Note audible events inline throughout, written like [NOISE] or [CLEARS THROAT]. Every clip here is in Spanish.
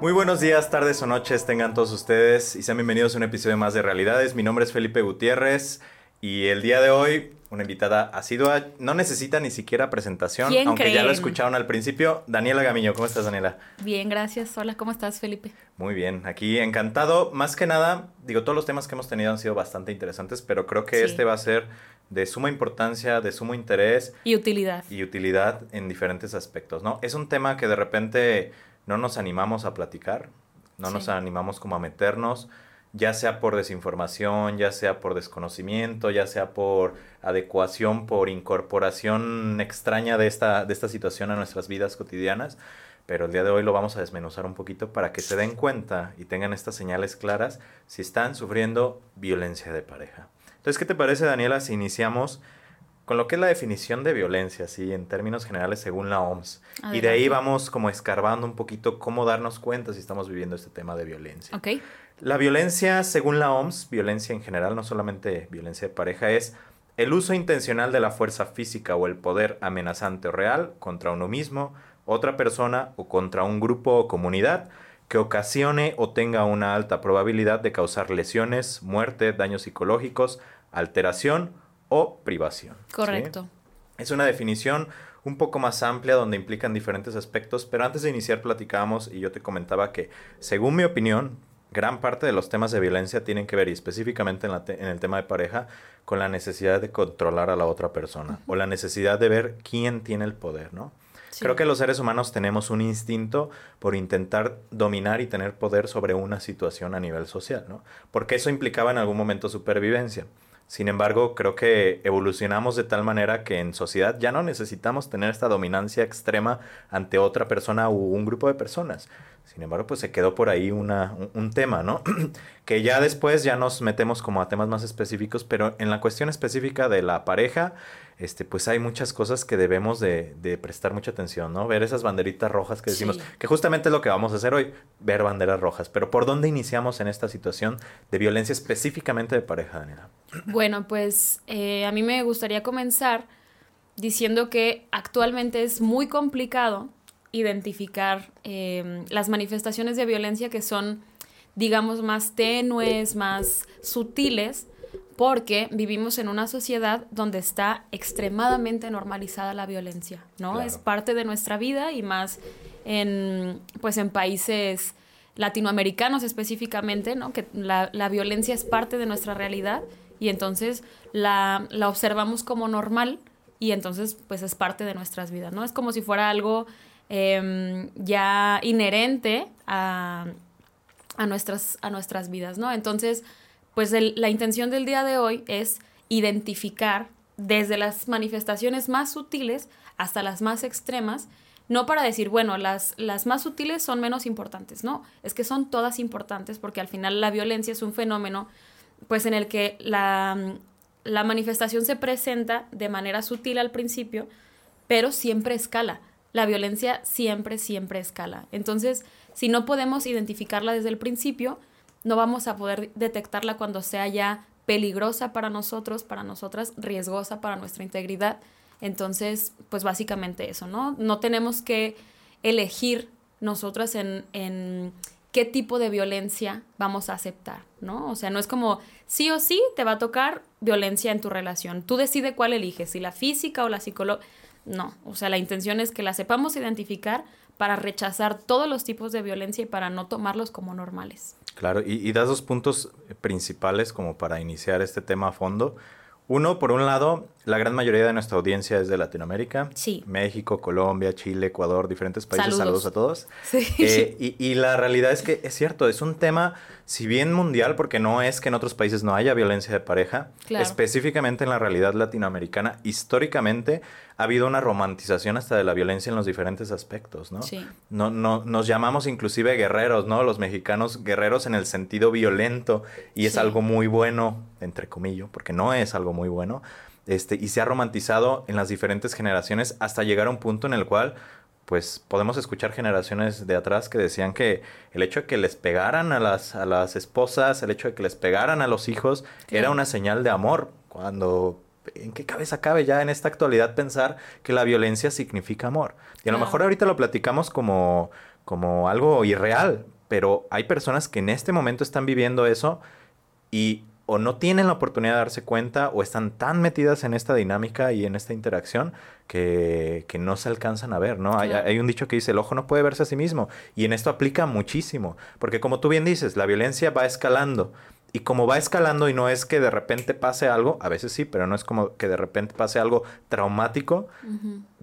Muy buenos días, tardes o noches tengan todos ustedes y sean bienvenidos a un episodio más de Realidades. Mi nombre es Felipe Gutiérrez y el día de hoy una invitada asidua, no necesita ni siquiera presentación, ¿Quién aunque ya lo escucharon al principio. Daniela Gamiño, ¿cómo estás Daniela? Bien, gracias. Hola, ¿cómo estás, Felipe? Muy bien, aquí encantado. Más que nada, digo, todos los temas que hemos tenido han sido bastante interesantes, pero creo que Sí. este va a ser de suma importancia, de sumo interés Y utilidad. y utilidad en diferentes aspectos, ¿no? Es un tema que de repente no nos animamos a platicar, no Sí. nos animamos como a meternos, ya sea por desinformación, ya sea por desconocimiento, ya sea por adecuación, por incorporación extraña de esta, de esta situación a nuestras vidas cotidianas. Pero el día de hoy lo vamos a desmenuzar un poquito para que se den cuenta y tengan estas señales claras si están sufriendo violencia de pareja. Entonces, ¿qué te parece, Daniela, si iniciamos con lo que es la definición de violencia, así en términos generales según la OMS? Y de ahí vamos como escarbando un poquito cómo darnos cuenta si estamos viviendo este tema de violencia. Ok. La violencia, según la OMS, violencia en general, no solamente violencia de pareja, es el uso intencional de la fuerza física o el poder amenazante o real contra uno mismo, otra persona o contra un grupo o comunidad que ocasione o tenga una alta probabilidad de causar lesiones, muerte, daños psicológicos, alteración o privación. ¿sí? Correcto. Es una definición un poco más amplia donde implican diferentes aspectos, pero antes de iniciar platicábamos y yo te comentaba que, según mi opinión, gran parte de los temas de violencia tienen que ver, y específicamente en, la te- en el tema de pareja, con la necesidad de controlar a la otra persona o la necesidad de ver quién tiene el poder, ¿no? Sí. Creo que los seres humanos tenemos un instinto por intentar dominar y tener poder sobre una situación a nivel social, ¿no? Porque eso implicaba en algún momento supervivencia. Sin embargo, creo que evolucionamos de tal manera que en sociedad ya no necesitamos tener esta dominancia extrema ante otra persona u un grupo de personas. Sin embargo, pues se quedó por ahí una, un, un tema, ¿no? [CLEARS THROAT] que ya después ya nos metemos como a temas más específicos, pero en la cuestión específica de la pareja, este, pues hay muchas cosas que debemos de, de prestar mucha atención, ¿no? Ver esas banderitas rojas que decimos, Sí. que justamente es lo que vamos a hacer hoy, ver banderas rojas. Pero ¿por dónde iniciamos en esta situación de violencia específicamente de pareja, Daniela? Bueno, pues eh, a mí me gustaría comenzar diciendo que actualmente es muy complicado identificar eh, las manifestaciones de violencia que son, digamos, más tenues, más sutiles, porque vivimos en una sociedad donde está extremadamente normalizada la violencia, ¿no? Claro. Es parte de nuestra vida y más en, pues en países latinoamericanos específicamente, ¿no? Que la, la violencia es parte de nuestra realidad y entonces la, la observamos como normal y entonces pues es parte de nuestras vidas, ¿no? Es como si fuera algo em, ya inherente a, a, nuestras, a nuestras vidas, ¿no? Entonces, pues la intención del día de hoy es identificar desde las manifestaciones más sutiles hasta las más extremas, no para decir, bueno, las, las más sutiles son menos importantes, no, es que son todas importantes porque al final la violencia es un fenómeno pues en el que la, la manifestación se presenta de manera sutil al principio, pero siempre escala. La violencia siempre, siempre escala. Entonces, si no podemos identificarla desde el principio, no vamos a poder detectarla cuando sea ya peligrosa para nosotros, para nosotras, riesgosa para nuestra integridad. Entonces, pues básicamente eso, ¿no? No tenemos que elegir nosotras en, en qué tipo de violencia vamos a aceptar, ¿no? O sea, no es como sí o sí te va a tocar violencia en tu relación. Tú decides cuál eliges, si la física o la psicológica. No, o sea, la intención es que la sepamos identificar para rechazar todos los tipos de violencia y para no tomarlos como normales. Claro, y, das dos puntos principales como para iniciar este tema a fondo. Uno, por un lado, la gran mayoría de nuestra audiencia es de Latinoamérica. Sí. México, Colombia, Chile, Ecuador, diferentes países. Saludos. Saludos, a todos. Sí. Eh, y, y la realidad es que es cierto, es un tema, si bien mundial, porque no es que en otros países no haya violencia de pareja, Claro. específicamente en la realidad latinoamericana, históricamente ha habido una romantización hasta de la violencia en los diferentes aspectos, ¿no? Sí. No, no, nos llamamos inclusive guerreros, ¿no? Los mexicanos guerreros en el sentido violento y es Sí. algo muy bueno, entre comillas, porque no es algo muy bueno. Este, y se ha romantizado en las diferentes generaciones hasta llegar a un punto en el cual pues podemos escuchar generaciones de atrás que decían que el hecho de que les pegaran a las, a las esposas, el hecho de que les pegaran a los hijos, era una señal de amor, cuando ¿en qué cabeza cabe ya en esta actualidad pensar que la violencia significa amor? Y a lo mejor ahorita lo platicamos como como algo irreal, pero hay personas que en este momento están viviendo eso y o no tienen la oportunidad de darse cuenta o están tan metidas en esta dinámica y en esta interacción que, que no se alcanzan a ver, ¿no? Hay, hay, un dicho que dice, el ojo no puede verse a sí mismo y en esto aplica muchísimo, porque como tú bien dices, la violencia va escalando y como va escalando y no es que de repente pase algo, a veces sí, pero no es como que de repente pase algo traumático,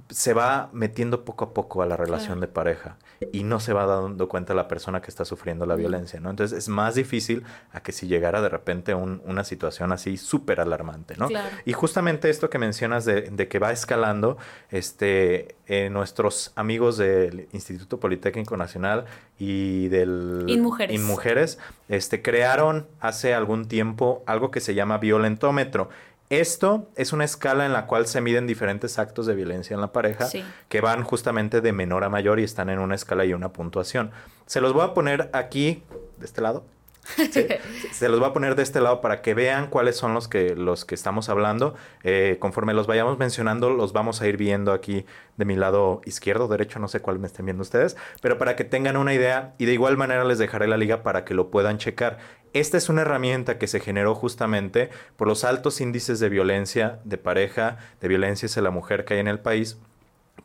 se va metiendo poco a poco a la relación de pareja y no se va dando cuenta la persona que está sufriendo la violencia, ¿no? Entonces es más difícil a que si llegara de repente una situación así súper alarmante, ¿no? Y justamente esto que mencionas de, de que va escalando, este, eh, nuestros amigos del Instituto Politécnico Nacional y del Inmujeres. Inmujeres este, crearon hace algún tiempo algo que se llama violentómetro. Esto es una escala en la cual se miden diferentes actos de violencia en la pareja que van justamente de menor a mayor y están en una escala y una puntuación. Se los voy a poner aquí, de este lado. [LAUGHS] Se los voy a poner de este lado para que vean cuáles son los que, los que estamos hablando. Eh, conforme los vayamos mencionando, los vamos a ir viendo aquí de mi lado izquierdo, derecho, no sé cuál me estén viendo ustedes, pero para que tengan una idea y de igual manera les dejaré la liga para que lo puedan checar. Esta es una herramienta que se generó justamente por los altos índices de violencia de pareja, de violencia hacia la mujer que hay en el país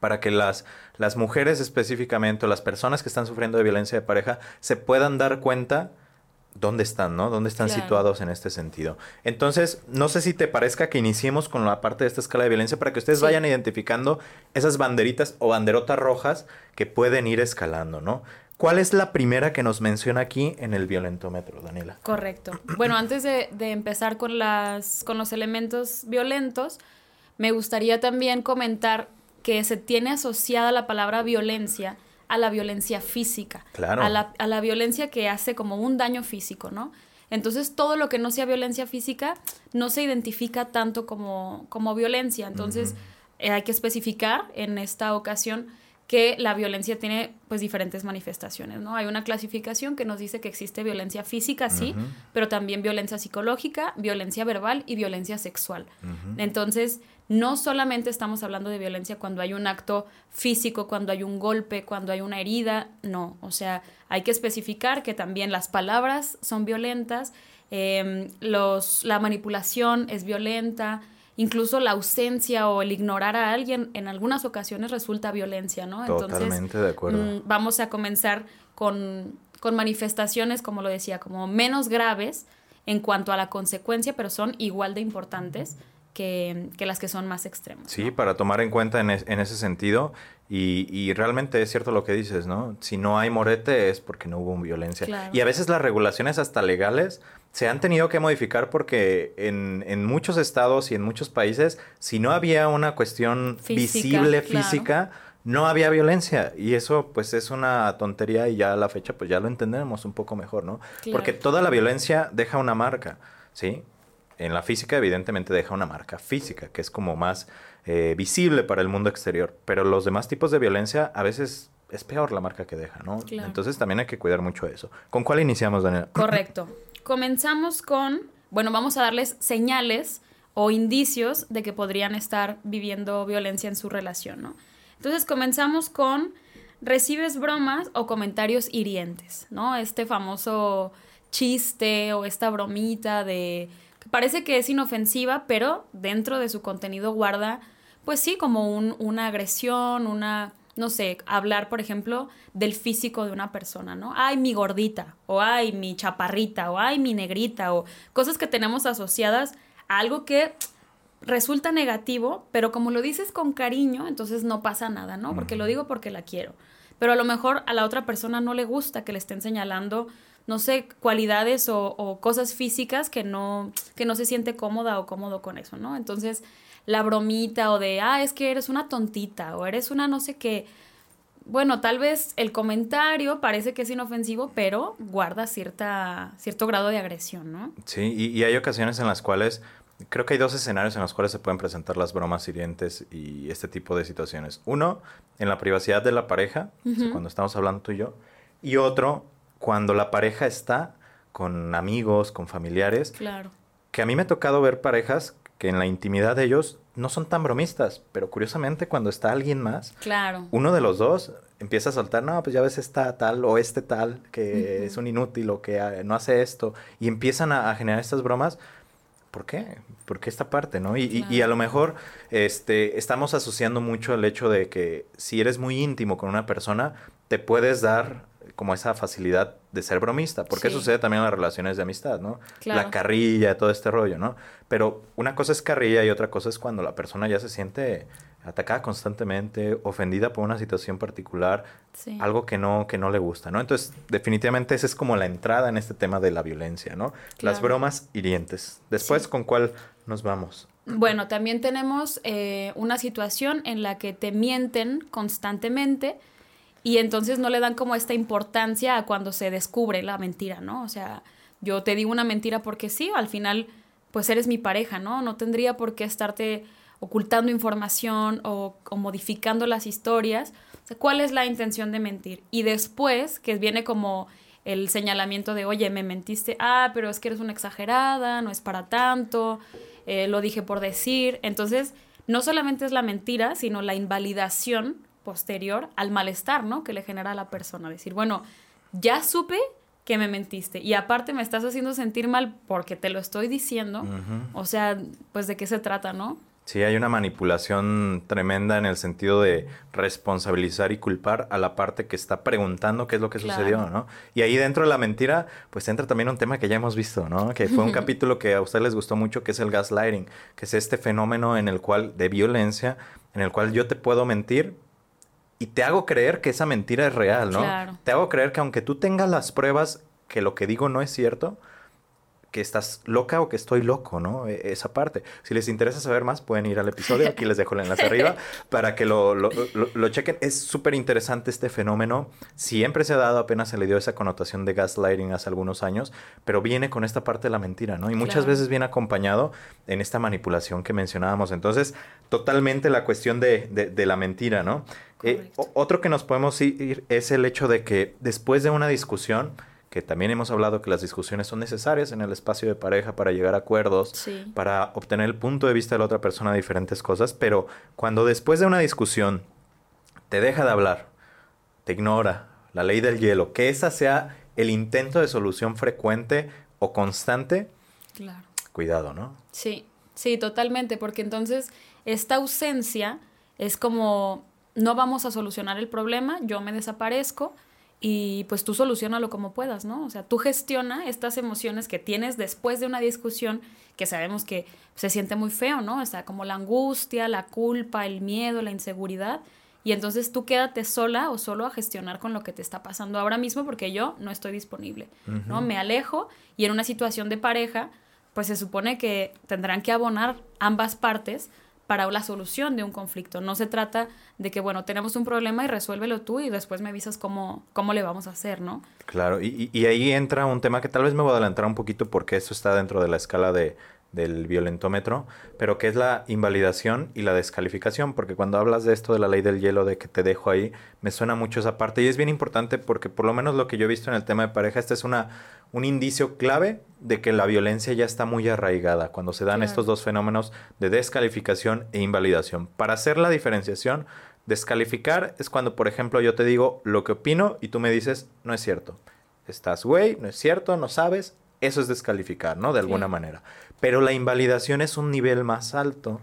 para que las, las mujeres específicamente o las personas que están sufriendo de violencia de pareja se puedan dar cuenta dónde están, ¿no? ¿Dónde están situados en este sentido? Entonces, no sé si te parezca que iniciemos con la parte de esta escala de violencia para que ustedes vayan identificando esas banderitas o banderotas rojas que pueden ir escalando, ¿no? ¿Cuál es la primera que nos menciona aquí en el violentómetro, Daniela? Correcto. [CLEARS THROAT] Bueno, antes de, de empezar con, las, con los elementos violentos, me gustaría también comentar que se tiene asociada la palabra violencia a la violencia física, claro. a, la, a la violencia que hace como un daño físico, ¿no? Entonces, todo lo que no sea violencia física no se identifica tanto como, como violencia. Entonces, eh, hay que especificar en esta ocasión que la violencia tiene pues diferentes manifestaciones, ¿no? Hay una clasificación que nos dice que existe violencia física, sí, pero también violencia psicológica, violencia verbal y violencia sexual. Entonces, no solamente estamos hablando de violencia cuando hay un acto físico, cuando hay un golpe, cuando hay una herida, no, o sea, hay que especificar que también las palabras son violentas, em, los, la manipulación es violenta, incluso la ausencia o el ignorar a alguien en algunas ocasiones resulta violencia, ¿no? Totalmente de acuerdo. Mm, vamos a comenzar con, con manifestaciones, como lo decía, como menos graves en cuanto a la consecuencia, pero son igual de importantes. Que, que, las que son más extremas. Sí, para tomar en cuenta en, en ese sentido, y, y, realmente es cierto lo que dices, ¿no? Si no hay morete es porque no hubo violencia. Claro. Y a veces las regulaciones hasta legales se han tenido que modificar porque en, en, muchos estados y en muchos países, si no había una cuestión Física, visible, claro. física, no había violencia. Y eso pues es una tontería y ya a la fecha pues ya lo entendemos un poco mejor, ¿no? Claro. Porque toda la violencia deja una marca, ¿sí? En la física evidentemente deja una marca física, que es como más eh, visible para el mundo exterior. Pero los demás tipos de violencia a veces es peor la marca que deja, ¿no? Claro. Entonces también hay que cuidar mucho eso. ¿Con cuál iniciamos, Daniela? [CLEARS THROAT] Correcto. Comenzamos con, bueno, vamos a darles señales o indicios de que podrían estar viviendo violencia en su relación, ¿no? Entonces comenzamos con recibes bromas o comentarios hirientes, ¿no? Este famoso chiste o esta bromita de parece que es inofensiva, pero dentro de su contenido guarda, pues sí, como un, una agresión, una, no sé, hablar, por ejemplo, del físico de una persona, ¿no? Ay, mi gordita, o ay, mi chaparrita, o ay, mi negrita, o cosas que tenemos asociadas a algo que resulta negativo, pero como lo dices con cariño, entonces no pasa nada, ¿no? Porque lo digo porque la quiero. Pero a lo mejor a la otra persona no le gusta que le estén señalando, no sé, cualidades o, o cosas físicas que no, que no se siente cómoda o cómodo con eso, ¿no? Entonces, la bromita o de, ah, es que eres una tontita o eres una no sé qué. Bueno, tal vez el comentario parece que es inofensivo, pero guarda cierta, cierto grado de agresión, ¿no? Sí, y, y hay ocasiones en las cuales creo que hay dos escenarios en los cuales se pueden presentar las bromas hirientes y este tipo de situaciones. Uno, en la privacidad de la pareja, uh -huh. o sea, cuando estamos hablando tú y yo. Y otro, cuando la pareja está con amigos, con familiares. Claro. Que a mí me ha tocado ver parejas que en la intimidad de ellos no son tan bromistas, pero curiosamente cuando está alguien más, claro. uno de los dos empieza a soltar, no, pues ya ves esta tal o este tal que es un inútil o que ah, no hace esto, y empiezan a, generar estas bromas. ¿Por qué? ¿Por qué esta parte, no? Y, y, a lo mejor este, estamos asociando mucho el hecho de que si eres muy íntimo con una persona, te puedes dar como esa facilidad de ser bromista, porque sucede también en las relaciones de amistad, ¿no? La carrilla, todo este rollo, ¿no? Pero una cosa es carrilla y otra cosa es cuando la persona ya se siente atacada constantemente, ofendida por una situación particular, algo que no, que no le gusta, ¿no? Entonces, definitivamente esa es como la entrada en este tema de la violencia, ¿no? Las bromas hirientes. Después, ¿con cuál nos vamos? Bueno, también tenemos eh, una situación en la que te mienten constantemente y entonces no le dan como esta importancia a cuando se descubre la mentira, ¿no? O sea, yo te digo una mentira porque sí, al final pues eres mi pareja, ¿no? No tendría por qué estarte ocultando información o, modificando las historias. ¿cuál es la intención de mentir? Y después, que viene como el señalamiento de, oye, me mentiste, ah, pero es que eres una exagerada, no es para tanto, eh, lo dije por decir. Entonces, no solamente es la mentira, sino la invalidación posterior al malestar, ¿no? Que le genera a la persona. Decir, bueno, ya supe que me mentiste y aparte me estás haciendo sentir mal porque te lo estoy diciendo. O sea, pues de qué se trata, ¿no? Sí, hay una manipulación tremenda en el sentido de responsabilizar y culpar a la parte que está preguntando qué es lo que sucedió, ¿no? Y ahí dentro de la mentira, pues entra también un tema que ya hemos visto, ¿no? Que fue un [LAUGHS] capítulo que a ustedes les gustó mucho, que es el gaslighting, que es este fenómeno en el cual, de violencia, en el cual yo te puedo mentir, y te hago creer que esa mentira es real, ¿no? Claro. Te hago creer que aunque tú tengas las pruebas que lo que digo no es cierto, que estás loca o que estoy loco, ¿no? E, esa parte. Si les interesa saber más, pueden ir al episodio. Aquí les dejo el enlace arriba [LAUGHS] para que lo, lo, lo, chequen. Es súper interesante este fenómeno. Siempre se ha dado, apenas se le dio esa connotación de gaslighting hace algunos años, pero viene con esta parte de la mentira, ¿no? Y muchas veces viene acompañado en esta manipulación que mencionábamos. Entonces, totalmente la cuestión de, de, la mentira, ¿no? Eh, otro que nos podemos ir es el hecho de que después de una discusión, que también hemos hablado que las discusiones son necesarias en el espacio de pareja para llegar a acuerdos, para obtener el punto de vista de la otra persona de diferentes cosas, pero cuando después de una discusión te deja de hablar, te ignora, la ley del hielo, que esa sea el intento de solución frecuente o constante, claro. cuidado, ¿no? Sí, sí, totalmente, porque entonces esta ausencia es como no vamos a solucionar el problema, yo me desaparezco, y pues tú solucionalo como puedas, ¿no? O sea, tú gestiona estas emociones que tienes después de una discusión que sabemos que se siente muy feo, ¿no? O sea, como la angustia, la culpa, el miedo, la inseguridad. Y entonces tú quédate sola o solo a gestionar con lo que te está pasando ahora mismo porque yo no estoy disponible, ¿no? Me alejo y en una situación de pareja, pues se supone que tendrán que abonar ambas partes para la solución de un conflicto. No se trata de que, bueno, tenemos un problema y resuélvelo tú y después me avisas cómo, cómo le vamos a hacer, ¿no? Claro, y, y ahí entra un tema que tal vez me voy a adelantar un poquito porque eso está dentro de la escala de, del violentómetro, pero que es la invalidación y la descalificación, porque cuando hablas de esto de la ley del hielo, de que te dejo ahí, me suena mucho esa parte y es bien importante porque por lo menos lo que yo he visto en el tema de pareja, este es una, un indicio clave de que la violencia ya está muy arraigada cuando se dan estos dos fenómenos de descalificación e invalidación. Para hacer la diferenciación, descalificar es cuando, por ejemplo, yo te digo lo que opino y tú me dices, no es cierto. Estás güey, no es cierto, no sabes, eso es descalificar, ¿no? De alguna manera. Pero la invalidación es un nivel más alto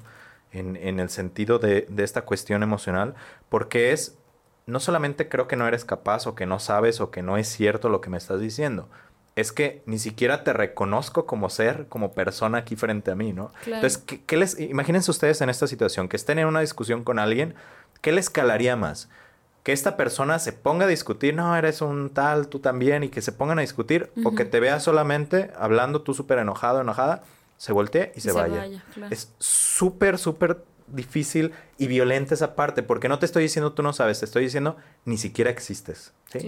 en, en el sentido de, de, esta cuestión emocional, porque es, no solamente creo que no eres capaz o que no sabes o que no es cierto lo que me estás diciendo, es que ni siquiera te reconozco como ser, como persona aquí frente a mí, ¿no? Entonces, ¿qué, ¿qué, les, imagínense ustedes en esta situación, que estén en una discusión con alguien, ¿qué les calaría más? que esta persona se ponga a discutir, no, eres un tal, tú también, y que se pongan a discutir, o que te vea solamente hablando tú súper enojado, enojada, se voltee y se, vaya. Es súper, súper difícil y violenta esa parte, porque no te estoy diciendo tú no sabes, te estoy diciendo ni siquiera existes. ¿sí?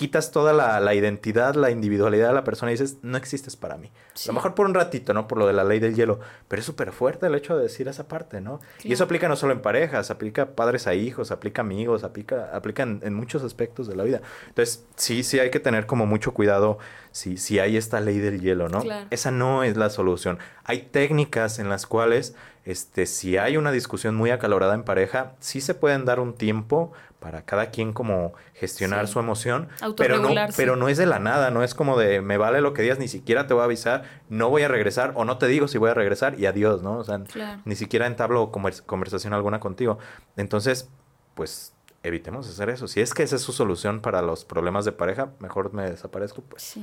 quitas toda la, identidad, la individualidad de la persona y dices, no existes para mí. A lo mejor por un ratito, ¿no? Por lo de la ley del hielo, pero es súper fuerte el hecho de decir esa parte, ¿no? Y eso aplica no solo en parejas, aplica padres a hijos, aplica amigos, aplica, aplica en, muchos aspectos de la vida. Entonces, sí, sí hay que tener como mucho cuidado si, si hay esta ley del hielo, ¿no? Esa no es la solución. Hay técnicas en las cuales este, si hay una discusión muy acalorada en pareja, sí se pueden dar un tiempo para cada quien como gestionar su emoción, pero no, pero no es de la nada, no es como de me vale lo que digas, ni siquiera te voy a avisar, no voy a regresar o no te digo si voy a regresar y adiós, ¿no? O sea, ni siquiera entablo conversación alguna contigo. Entonces, pues evitemos hacer eso. Si es que esa es su solución para los problemas de pareja, mejor me desaparezco, pues,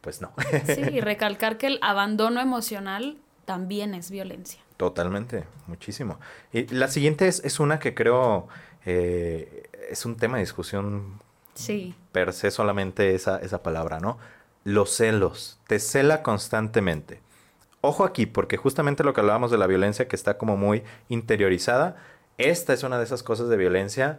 pues no. sí, y [LAUGHS] recalcar que el abandono emocional también es violencia. Totalmente, muchísimo. Y la siguiente es, es una que creo eh, es un tema de discusión sí. per se solamente esa, esa palabra, ¿no? Los celos, te cela constantemente. Ojo aquí, porque justamente lo que hablábamos de la violencia que está como muy interiorizada, esta es una de esas cosas de violencia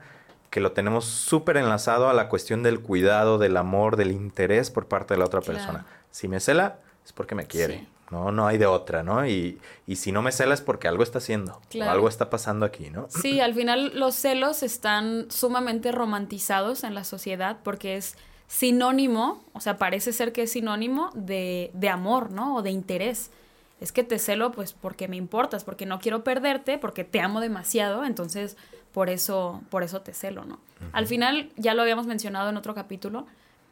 que lo tenemos súper enlazado a la cuestión del cuidado, del amor, del interés por parte de la otra persona. Si me cela, es porque me quiere. No, no hay de otra, ¿no? Y, y si no me cela es porque algo está haciendo, algo está pasando aquí, ¿no? Sí, al final los celos están sumamente romantizados en la sociedad porque es sinónimo, o sea, parece ser que es sinónimo de, de amor, ¿no? O de interés. Es que te celo pues porque me importas, porque no quiero perderte, porque te amo demasiado, entonces por eso, por eso te celo, ¿no? Al final, ya lo habíamos mencionado en otro capítulo,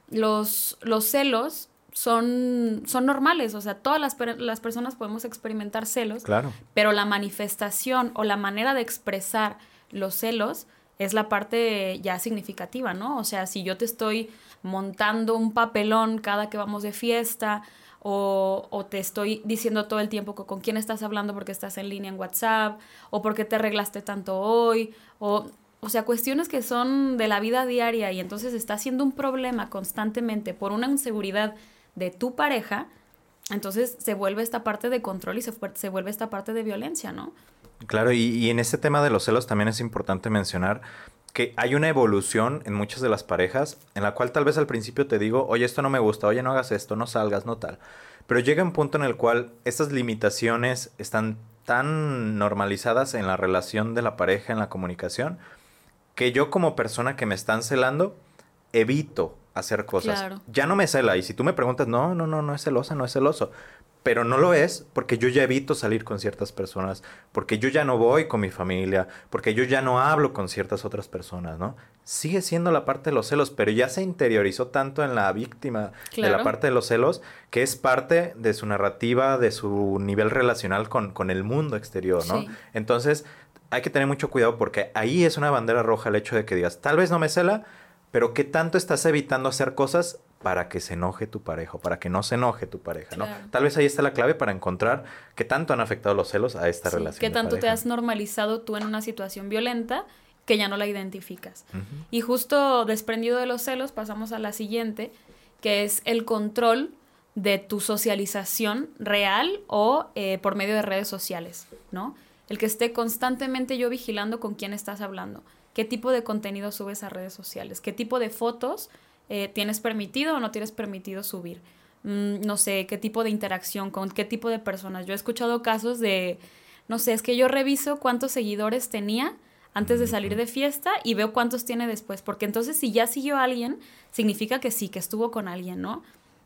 los, los celos son, son normales, o sea, todas las, las, personas podemos experimentar celos, claro. pero la manifestación o la manera de expresar los celos es la parte ya significativa, ¿no? O sea, si yo te estoy montando un papelón cada que vamos de fiesta o, te estoy diciendo todo el tiempo con quién estás hablando porque estás en línea en WhatsApp o porque te arreglaste tanto hoy o o sea, cuestiones que son de la vida diaria y entonces está siendo un problema constantemente por una inseguridad de tu pareja, entonces se vuelve esta parte de control y se, se vuelve esta parte de violencia, ¿no? Claro, y, y, en este tema de los celos también es importante mencionar que hay una evolución en muchas de las parejas en la cual tal vez al principio te digo, oye, esto no me gusta, oye, no hagas esto, no salgas, no tal. Pero llega un punto en el cual estas limitaciones están tan normalizadas en la relación de la pareja, en la comunicación, que yo como persona que me están celando, evito hacer cosas. Ya no me cela. Y si tú me preguntas, no, no, no, no es celosa, no es celoso. Pero no lo es porque yo ya evito salir con ciertas personas, porque yo ya no voy con mi familia, porque yo ya no hablo con ciertas otras personas, ¿no? Sigue siendo la parte de los celos, pero ya se interiorizó tanto en la víctima de la parte de los celos que es parte de su narrativa, de su nivel relacional con, con el mundo exterior, ¿no? Entonces, hay que tener mucho cuidado porque ahí es una bandera roja el hecho de que digas, tal vez no me cela, pero ¿qué tanto estás evitando hacer cosas para que se enoje tu pareja para que no se enoje tu pareja, ¿no? Tal vez ahí está la clave para encontrar qué tanto han afectado los celos a esta relación. Qué tanto te has normalizado tú en una situación violenta que ya no la identificas. Y justo desprendido de los celos pasamos a la siguiente, que es el control de tu socialización real o eh, por medio de redes sociales, ¿no? El que esté constantemente yo vigilando con quién estás hablando qué tipo de contenido subes a redes sociales, qué tipo de fotos eh, tienes permitido o no tienes permitido subir. Mm, no sé, qué tipo de interacción, con qué tipo de personas. Yo he escuchado casos de, no sé, es que yo reviso cuántos seguidores tenía antes de salir de fiesta y veo cuántos tiene después, porque entonces si ya siguió a alguien, significa que sí, que estuvo con alguien, ¿no?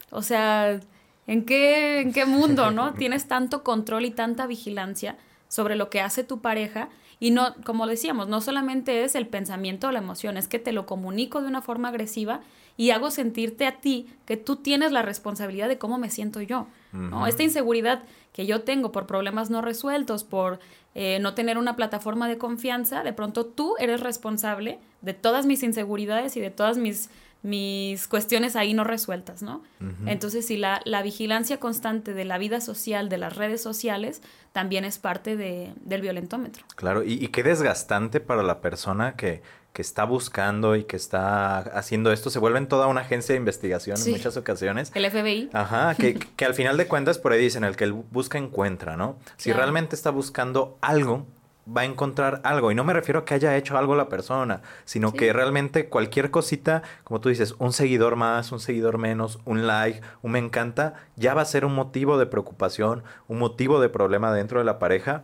O sea, ¿en qué, en qué mundo, no? [LAUGHS] Tienes tanto control y tanta vigilancia sobre lo que hace tu pareja y no, como decíamos, no solamente es el pensamiento o la emoción, es que te lo comunico de una forma agresiva y hago sentirte a ti que tú tienes la responsabilidad de cómo me siento yo. ¿no? Esta inseguridad que yo tengo por problemas no resueltos, por eh, no tener una plataforma de confianza, de pronto tú eres responsable de todas mis inseguridades y de todas mis mis cuestiones ahí no resueltas, ¿no? Entonces, si la, la, vigilancia constante de la vida social, de las redes sociales, también es parte de, del violentómetro. Claro, y, qué desgastante para la persona que, que, está buscando y que está haciendo esto. Se vuelve en toda una agencia de investigación en muchas ocasiones. El FBI. Ajá, [LAUGHS] que, que, al final de cuentas, por ahí dicen, el que busca encuentra, ¿no? Si realmente está buscando algo, va a encontrar algo. Y no me refiero a que haya hecho algo la persona, sino que realmente cualquier cosita, como tú dices, un seguidor más, un seguidor menos, un like, un me encanta, ya va a ser un motivo de preocupación, un motivo de problema dentro de la pareja.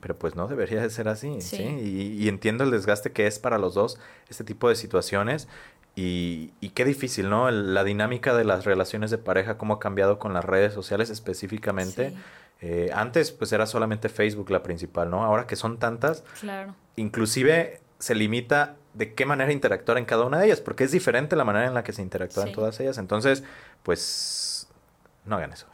Pero pues no debería de ser así, ¿sí? Y, entiendo el desgaste que es para los dos este tipo de situaciones. Y, y qué difícil, ¿no? la dinámica de las relaciones de pareja, cómo ha cambiado con las redes sociales específicamente. Eh, antes pues era solamente Facebook la principal, ¿no? Ahora que son tantas, claro. inclusive se limita de qué manera interactuar en cada una de ellas, porque es diferente la manera en la que se interactúa en todas ellas. Entonces, pues no hagan eso.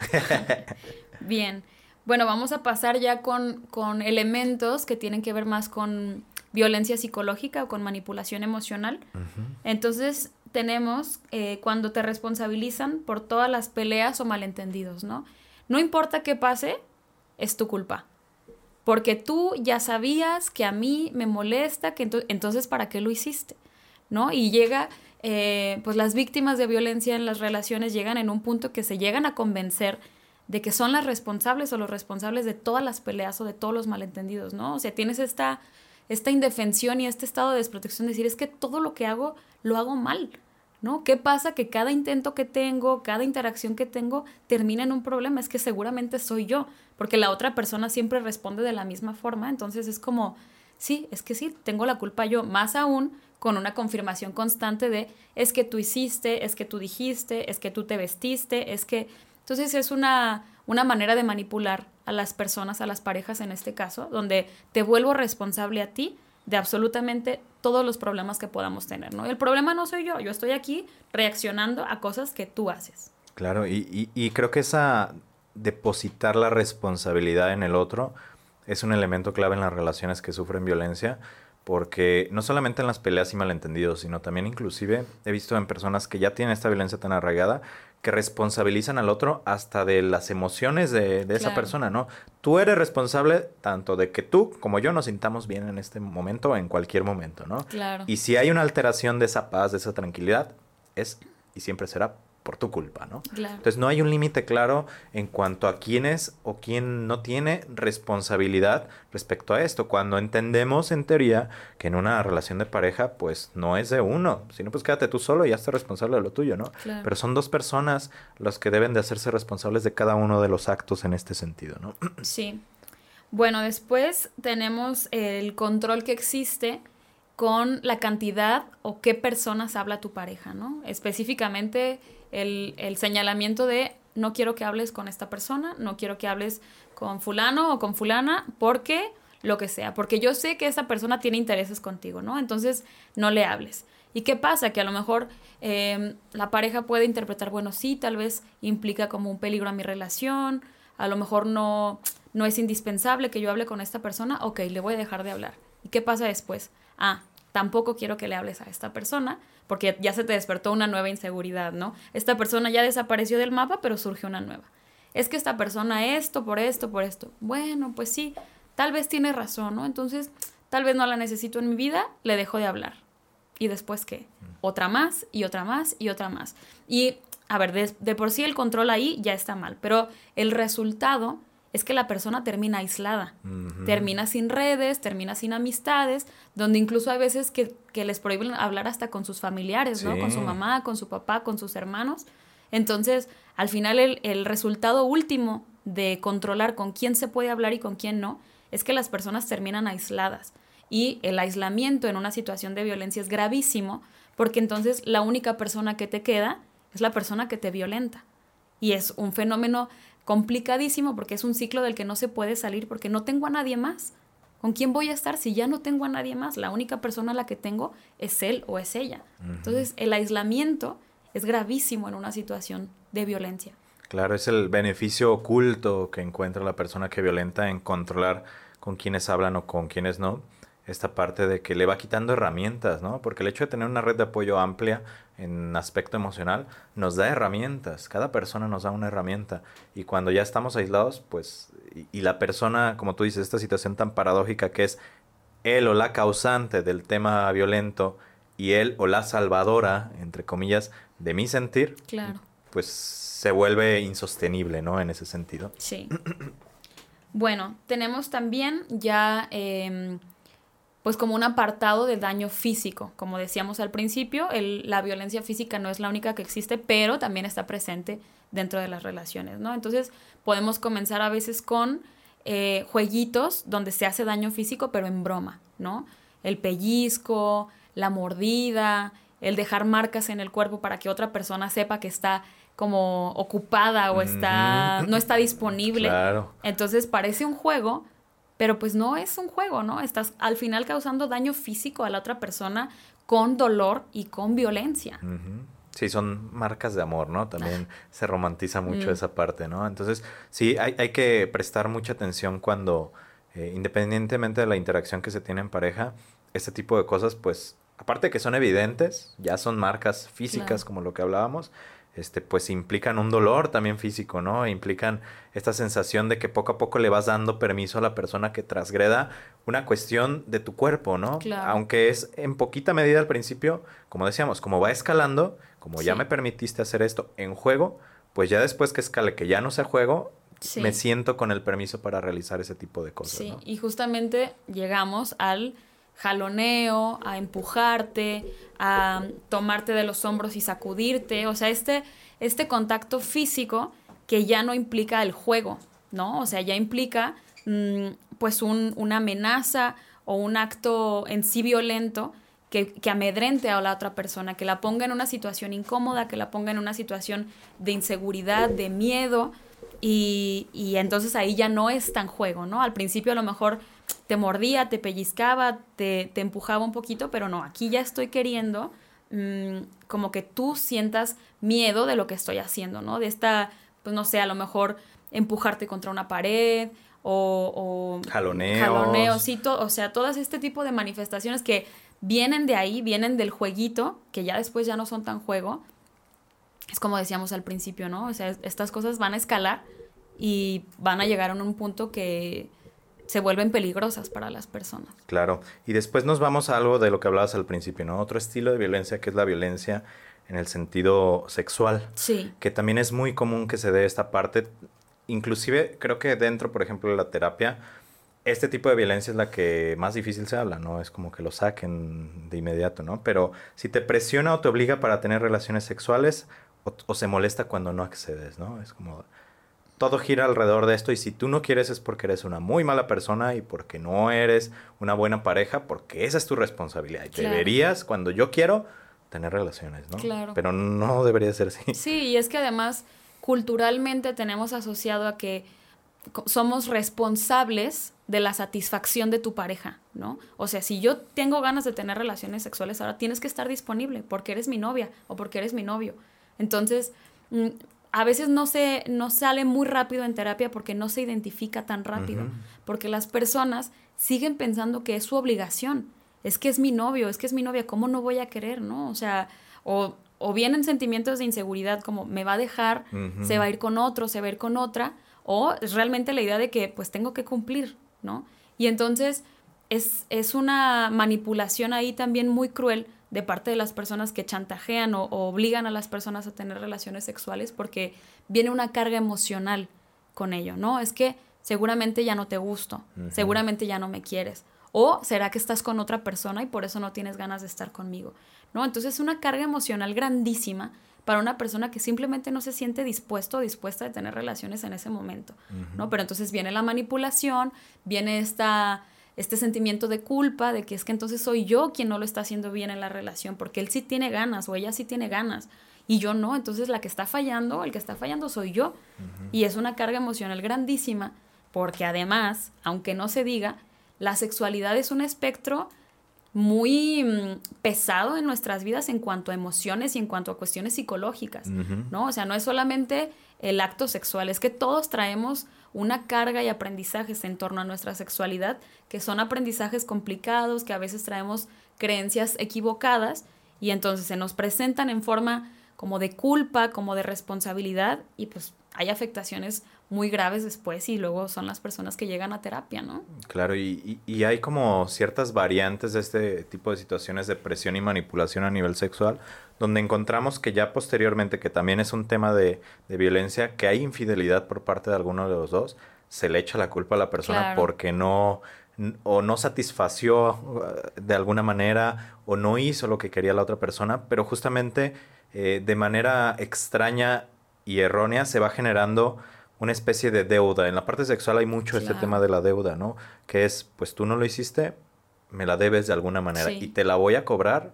[LAUGHS] Bien. Bueno, vamos a pasar ya con, con, elementos que tienen que ver más con violencia psicológica o con manipulación emocional. Entonces, tenemos eh, cuando te responsabilizan por todas las peleas o malentendidos, ¿no? No importa qué pase, es tu culpa. Porque tú ya sabías que a mí me molesta, que entonces ¿para qué lo hiciste? ¿No? Y llega, eh, pues las víctimas de violencia en las relaciones llegan en un punto que se llegan a convencer de que son las responsables o los responsables de todas las peleas o de todos los malentendidos, ¿no? O sea, tienes esta, esta indefensión y este estado de desprotección de decir, es que todo lo que hago lo hago mal. ¿no? ¿Qué pasa? Que cada intento que tengo, cada interacción que tengo termina en un problema. Es que seguramente soy yo, porque la otra persona siempre responde de la misma forma. Entonces es como, sí, es que sí, tengo la culpa yo, más aún con una confirmación constante de es que tú hiciste, es que tú dijiste, es que tú te vestiste, es que... Entonces es una, una manera de manipular a las personas, a las parejas en este caso, donde te vuelvo responsable a ti de absolutamente todos los problemas que podamos tener, ¿no? El problema no soy yo, yo estoy aquí reaccionando a cosas que tú haces. Claro, y, y, creo que esa depositar la responsabilidad en el otro es un elemento clave en las relaciones que sufren violencia, porque no solamente en las peleas y malentendidos, sino también inclusive he visto en personas que ya tienen esta violencia tan arraigada que responsabilizan al otro hasta de las emociones de, esa persona, ¿no? Tú eres responsable tanto de que tú como yo nos sintamos bien en este momento o en cualquier momento, ¿no? Claro. Y si hay una alteración de esa paz, de esa tranquilidad, es y siempre será por tu culpa, ¿no? Entonces no hay un límite claro en cuanto a quién es o quién no tiene responsabilidad respecto a esto. Cuando entendemos en teoría que en una relación de pareja pues no es de uno, sino pues quédate tú solo y estás responsable de lo tuyo, ¿no? Pero son dos personas las que deben de hacerse responsables de cada uno de los actos en este sentido, ¿no? Sí. Bueno, después tenemos el control que existe con la cantidad o qué personas habla tu pareja, ¿no? Específicamente el, el, señalamiento de no quiero que hables con esta persona, no quiero que hables con fulano o con fulana, porque lo que sea, porque yo sé que esa persona tiene intereses contigo, ¿no? Entonces no le hables. ¿Y qué pasa? Que a lo mejor em, la pareja puede interpretar, bueno, sí, tal vez implica como un peligro a mi relación, a lo mejor no, no es indispensable que yo hable con esta persona, ok, le voy a dejar de hablar. ¿Y qué pasa después? Ah, tampoco quiero que le hables a esta persona, porque ya se te despertó una nueva inseguridad, ¿no? Esta persona ya desapareció del mapa, pero surge una nueva. Es que esta persona esto, por esto, por esto. Bueno, pues sí, tal vez tiene razón, ¿no? Entonces, tal vez no la necesito en mi vida, le dejo de hablar. ¿Y después qué? Otra más y otra más y otra más. Y, a ver, de, de por sí el control ahí ya está mal, pero el resultado es que la persona termina aislada, termina sin redes, termina sin amistades, donde incluso hay veces que, les prohíben hablar hasta con sus familiares, ¿no? Con su mamá, con su papá, con sus hermanos. Entonces, al final el, el resultado último de controlar con quién se puede hablar y con quién no, es que las personas terminan aisladas. Y el aislamiento en una situación de violencia es gravísimo, porque entonces la única persona que te queda es la persona que te violenta. Y es un fenómeno complicadísimo porque es un ciclo del que no se puede salir porque no tengo a nadie más. ¿Con quién voy a estar si ya no tengo a nadie más? La única persona a la que tengo es él o es ella. Entonces, el aislamiento es gravísimo en una situación de violencia. Claro, es el beneficio oculto que encuentra la persona que violenta en controlar con quienes hablan o con quienes no esta parte de que le va quitando herramientas, ¿no? Porque el hecho de tener una red de apoyo amplia en aspecto emocional nos da herramientas, cada persona nos da una herramienta y cuando ya estamos aislados, pues, y, la persona, como tú dices, esta situación tan paradójica que es él o la causante del tema violento y él o la salvadora, entre comillas, de mi sentir, claro. pues se vuelve insostenible, ¿no? En ese sentido. Sí. [CLEARS THROAT] Bueno, tenemos también ya em, pues como un apartado de daño físico. Como decíamos al principio, la violencia física no es la única que existe, pero también está presente dentro de las relaciones, ¿no? Entonces podemos comenzar a veces con eh, jueguitos donde se hace daño físico, pero en broma, ¿no? El pellizco, la mordida, el dejar marcas en el cuerpo para que otra persona sepa que está como ocupada o está no está disponible. Claro. Entonces parece un juego, pero pues no es un juego, ¿no? Estás al final causando daño físico a la otra persona con dolor y con violencia. Sí, son marcas de amor, ¿no? También se romantiza mucho mm. esa parte, ¿no? Entonces, sí, hay, hay que prestar mucha atención cuando, eh, independientemente de la interacción que se tiene en pareja, este tipo de cosas, pues, aparte de que son evidentes, ya son marcas físicas como lo que hablábamos, este, pues implican un dolor también físico, ¿no? Implican esta sensación de que poco a poco le vas dando permiso a la persona que transgreda una cuestión de tu cuerpo, ¿no? Aunque es en poquita medida al principio, como decíamos, como va escalando, como ya me permitiste hacer esto en juego, pues ya después que escale, que ya no sea juego, me siento con el permiso para realizar ese tipo de cosas. Sí, y justamente llegamos al jaloneo, a empujarte, a tomarte de los hombros y sacudirte, o sea, este, este contacto físico que ya no implica el juego, ¿no? O sea, ya implica mm, pues un, una amenaza o un acto en sí violento que, que, amedrente a la otra persona, que la ponga en una situación incómoda, que la ponga en una situación de inseguridad, de miedo, y, y entonces ahí ya no es tan juego, ¿no? Al principio a lo mejor te mordía, te pellizcaba, te, te empujaba un poquito, pero no, aquí ya estoy queriendo mm, como que tú sientas miedo de lo que estoy haciendo, ¿no? De esta, pues no sé, a lo mejor empujarte contra una pared o... o jaloneos. sí, o sea, todas este tipo de manifestaciones que vienen de ahí, vienen del jueguito, que ya después ya no son tan juego. Es como decíamos al principio, ¿no? O sea, estas cosas van a escalar y van a llegar a un punto que se vuelven peligrosas para las personas. Claro, y después nos vamos a algo de lo que hablabas al principio, ¿no? Otro estilo de violencia que es la violencia en el sentido sexual. Sí. Que también es muy común que se dé esta parte, inclusive creo que dentro, por ejemplo, de la terapia, este tipo de violencia es la que más difícil se habla, ¿no? Es como que lo saquen de inmediato, ¿no? Pero si te presiona o te obliga para tener relaciones sexuales o, o se molesta cuando no accedes, ¿no? Es como todo gira alrededor de esto y si tú no quieres es porque eres una muy mala persona y porque no eres una buena pareja, porque esa es tu responsabilidad. Y deberías, cuando yo quiero, tener relaciones, ¿no? Claro. Pero no debería ser así. Sí, y es que además culturalmente tenemos asociado a que somos responsables de la satisfacción de tu pareja, ¿no? O sea, si yo tengo ganas de tener relaciones sexuales, ahora tienes que estar disponible porque eres mi novia o porque eres mi novio. Entonces, mm, a veces no se no sale muy rápido en terapia porque no se identifica tan rápido, porque las personas siguen pensando que es su obligación, es que es mi novio, es que es mi novia, ¿cómo no voy a querer, no? O sea, o, o vienen sentimientos de inseguridad como me va a dejar, se va a ir con otro, se va a ir con otra, o es realmente la idea de que pues tengo que cumplir, ¿no? Y entonces es, es una manipulación ahí también muy cruel de parte de las personas que chantajean o, obligan a las personas a tener relaciones sexuales porque viene una carga emocional con ello, ¿no? Es que seguramente ya no te gusto, seguramente ya no me quieres. O será que estás con otra persona y por eso no tienes ganas de estar conmigo, ¿no? Entonces es una carga emocional grandísima para una persona que simplemente no se siente dispuesto o dispuesta de tener relaciones en ese momento, ¿no? Pero entonces viene la manipulación, viene esta este sentimiento de culpa, de que es que entonces soy yo quien no lo está haciendo bien en la relación, porque él sí tiene ganas o ella sí tiene ganas y yo no, entonces la que está fallando, el que está fallando soy yo. Y es una carga emocional grandísima, porque además, aunque no se diga, la sexualidad es un espectro muy mm, pesado en nuestras vidas en cuanto a emociones y en cuanto a cuestiones psicológicas, ¿no? O sea, no es solamente el acto sexual, es que todos traemos una carga y aprendizajes en torno a nuestra sexualidad, que son aprendizajes complicados, que a veces traemos creencias equivocadas y entonces se nos presentan en forma como de culpa, como de responsabilidad y pues hay afectaciones muy graves después y luego son las personas que llegan a terapia, ¿no? Claro, y, y, hay como ciertas variantes de este tipo de situaciones de presión y manipulación a nivel sexual, donde encontramos que ya posteriormente, que también es un tema de, de violencia, que hay infidelidad por parte de alguno de los dos, se le echa la culpa a la persona porque no o no satisfació uh, de alguna manera o no hizo lo que quería la otra persona, pero justamente eh, de manera extraña y errónea se va generando una especie de deuda. En la parte sexual hay mucho este tema de la deuda, ¿no? Que es, pues tú no lo hiciste, me la debes de alguna manera y te la voy a cobrar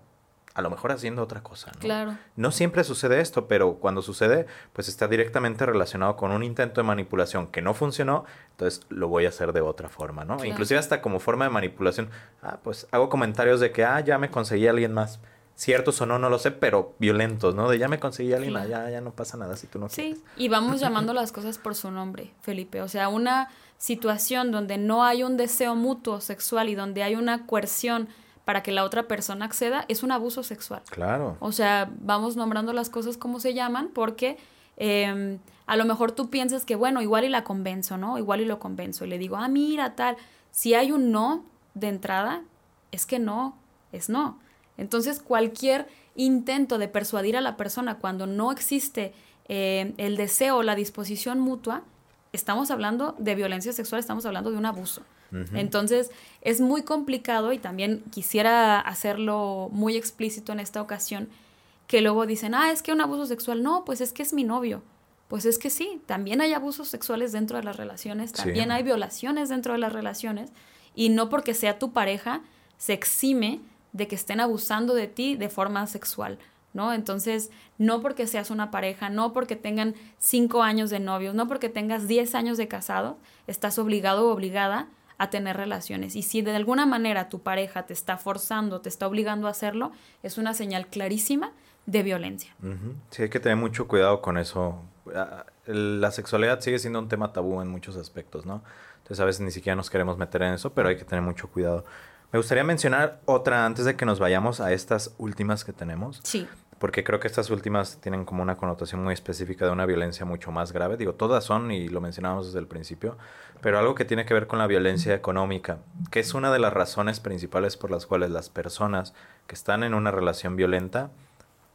a lo mejor haciendo otra cosa, ¿no? Claro. No siempre sucede esto, pero cuando sucede, pues está directamente relacionado con un intento de manipulación que no funcionó, entonces lo voy a hacer de otra forma, ¿no? Inclusive hasta como forma de manipulación, ah, pues hago comentarios de que, ah, ya me conseguí a alguien más. Ciertos o no, no lo sé, pero violentos, ¿no? De ya me conseguí a alguien, ah, ya, ya no pasa nada si tú no sí. Sí, y vamos [LAUGHS] llamando las cosas por su nombre, Felipe. O sea, una situación donde no hay un deseo mutuo sexual y donde hay una coerción para que la otra persona acceda, es un abuso sexual. Claro. O sea, vamos nombrando las cosas como se llaman porque em, a lo mejor tú piensas que, bueno, igual y la convenzo, ¿no? Igual y lo convenzo. Y le digo, ah, mira, tal. Si hay un no de entrada, es que no, es no. Entonces, cualquier intento de persuadir a la persona cuando no existe eh, el deseo o la disposición mutua, estamos hablando de violencia sexual, estamos hablando de un abuso. Entonces, es muy complicado y también quisiera hacerlo muy explícito en esta ocasión, que luego dicen, ah, es que un abuso sexual, no, pues es que es mi novio. Pues es que sí, también hay abusos sexuales dentro de las relaciones, también hay violaciones dentro de las relaciones, y no porque sea tu pareja, se exime de que estén abusando de ti de forma sexual. ¿no? Entonces, no porque seas una pareja, no porque tengan cinco años de novios, no porque tengas diez años de casado, estás obligado o obligada a tener relaciones. Y si de alguna manera tu pareja te está forzando, te está obligando a hacerlo, es una señal clarísima de violencia. Sí, hay que tener mucho cuidado con eso. Ah, la sexualidad sigue siendo un tema tabú en muchos aspectos, ¿no? Entonces a veces ni siquiera nos queremos meter en eso, pero hay que tener mucho cuidado. Me gustaría mencionar otra antes de que nos vayamos a estas últimas que tenemos. Sí porque creo que estas últimas tienen como una connotación muy específica de una violencia mucho más grave. Digo, todas son y lo mencionamos desde el principio, pero algo que tiene que ver con la violencia económica, que es una de las razones principales por las cuales las personas que están en una relación violenta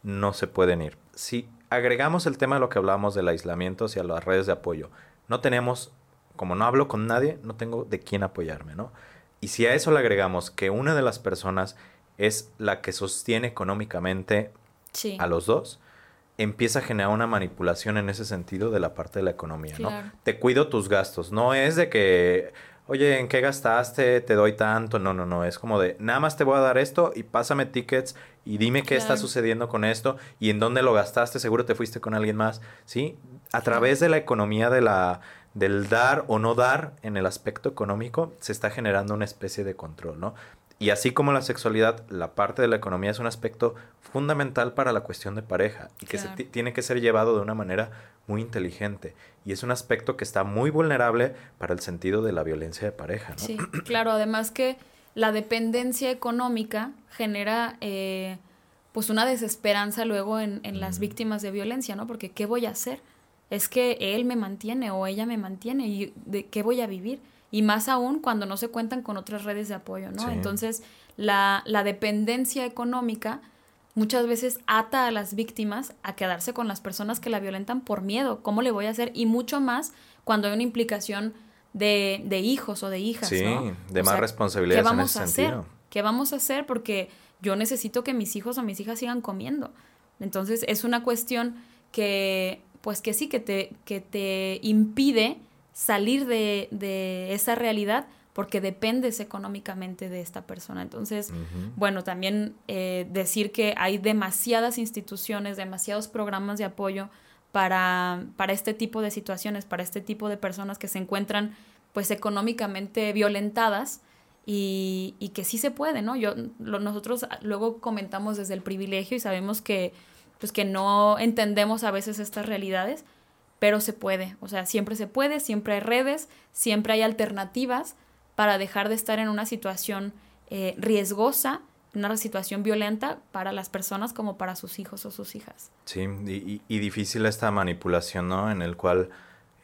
no se pueden ir. Si agregamos el tema de lo que hablábamos del aislamiento hacia las redes de apoyo, no tenemos, como no hablo con nadie, no tengo de quién apoyarme, ¿no? Y si a eso le agregamos que una de las personas es la que sostiene económicamente a los dos, empieza a generar una manipulación en ese sentido de la parte de la economía, ¿no? Te cuido tus gastos, no es de que, oye, ¿en qué gastaste? Te doy tanto, no, no, no, es como de, nada más te voy a dar esto y pásame tickets y dime qué está sucediendo con esto y en dónde lo gastaste, seguro te fuiste con alguien más, ¿sí? A través de la economía de la del dar o no dar en el aspecto económico se está generando una especie de control, ¿no? Y así como la sexualidad, la parte de la economía es un aspecto fundamental para la cuestión de pareja y que se tiene que ser llevado de una manera muy inteligente. Y es un aspecto que está muy vulnerable para el sentido de la violencia de pareja. ¿no? Sí, [CLEARS THROAT] claro, además que la dependencia económica genera eh, pues una desesperanza luego en, en las víctimas de violencia, ¿no? Porque ¿qué voy a hacer? Es que él me mantiene o ella me mantiene y ¿de qué voy a vivir? Y más aún cuando no se cuentan con otras redes de apoyo, ¿no? Entonces, la, la dependencia económica muchas veces ata a las víctimas a quedarse con las personas que la violentan por miedo. ¿Cómo le voy a hacer? Y mucho más cuando hay una implicación de, de hijos o de hijas. Sí, de más responsabilidad. ¿Qué vamos a hacer? ¿Qué vamos a hacer? Porque yo necesito que mis hijos o mis hijas sigan comiendo. Entonces es una cuestión que, pues que sí, que te, que te impide salir de, de esa realidad porque dependes económicamente de esta persona. Entonces, bueno, también eh, decir que hay demasiadas instituciones, demasiados programas de apoyo para, para este tipo de situaciones, para este tipo de personas que se encuentran pues económicamente violentadas y, y que sí se puede, ¿no? Yo, nosotros luego comentamos desde el privilegio y sabemos que pues que no entendemos a veces estas realidades, pero se puede, o sea, siempre se puede, siempre hay redes, siempre hay alternativas para dejar de estar en una situación eh, riesgosa, una situación violenta para las personas como para sus hijos o sus hijas. Sí, y, y difícil esta manipulación, ¿no? En el cual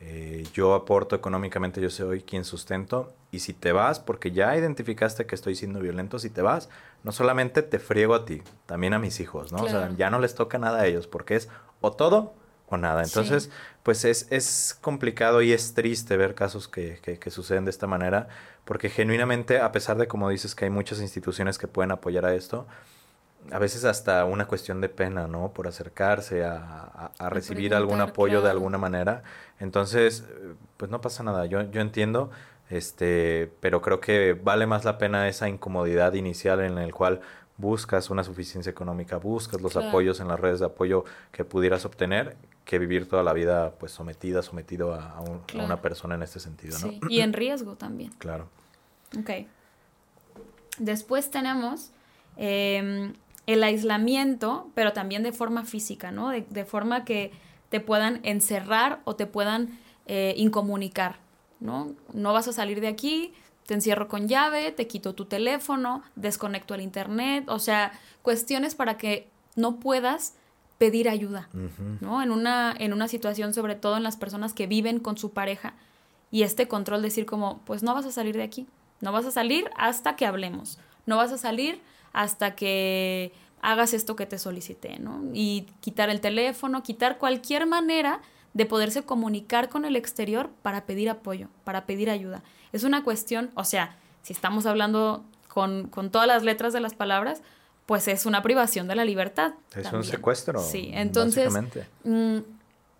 eh, yo aporto económicamente, yo soy quien sustento, y si te vas, porque ya identificaste que estoy siendo violento, si te vas, no solamente te friego a ti, también a mis hijos, ¿no? O sea, ya no les toca nada a ellos, porque es o todo o nada. Entonces, pues es, es complicado y es triste ver casos que, que, que, suceden de esta manera, porque genuinamente, a pesar de como dices que hay muchas instituciones que pueden apoyar a esto, a veces hasta una cuestión de pena, ¿no? Por acercarse a, a, recibir algún apoyo de alguna manera. Entonces, pues no pasa nada. Yo, yo entiendo, este, pero creo que vale más la pena esa incomodidad inicial en el cual buscas una suficiencia económica, buscas los apoyos en las redes de apoyo que pudieras obtener, que vivir toda la vida pues sometida, sometido a, a, una persona en este sentido, ¿no? Y en riesgo también. Claro. Ok. Después tenemos em, el aislamiento, pero también de forma física, ¿no? De, forma que te puedan encerrar o te puedan eh, incomunicar, ¿no? No vas a salir de aquí, te encierro con llave, te quito tu teléfono, desconecto el internet, o sea, cuestiones para que no puedas pedir ayuda, ¿no? En una, en una situación, sobre todo en las personas que viven con su pareja, y este control decir como, pues no vas a salir de aquí, no vas a salir hasta que hablemos, no vas a salir hasta que hagas esto que te solicité, ¿no? Y quitar el teléfono, quitar cualquier manera de poderse comunicar con el exterior para pedir apoyo, para pedir ayuda. Es una cuestión, o sea, si estamos hablando con, todas las letras de las palabras, pues es una privación de la libertad. Es un secuestro. Sí, entonces, mm,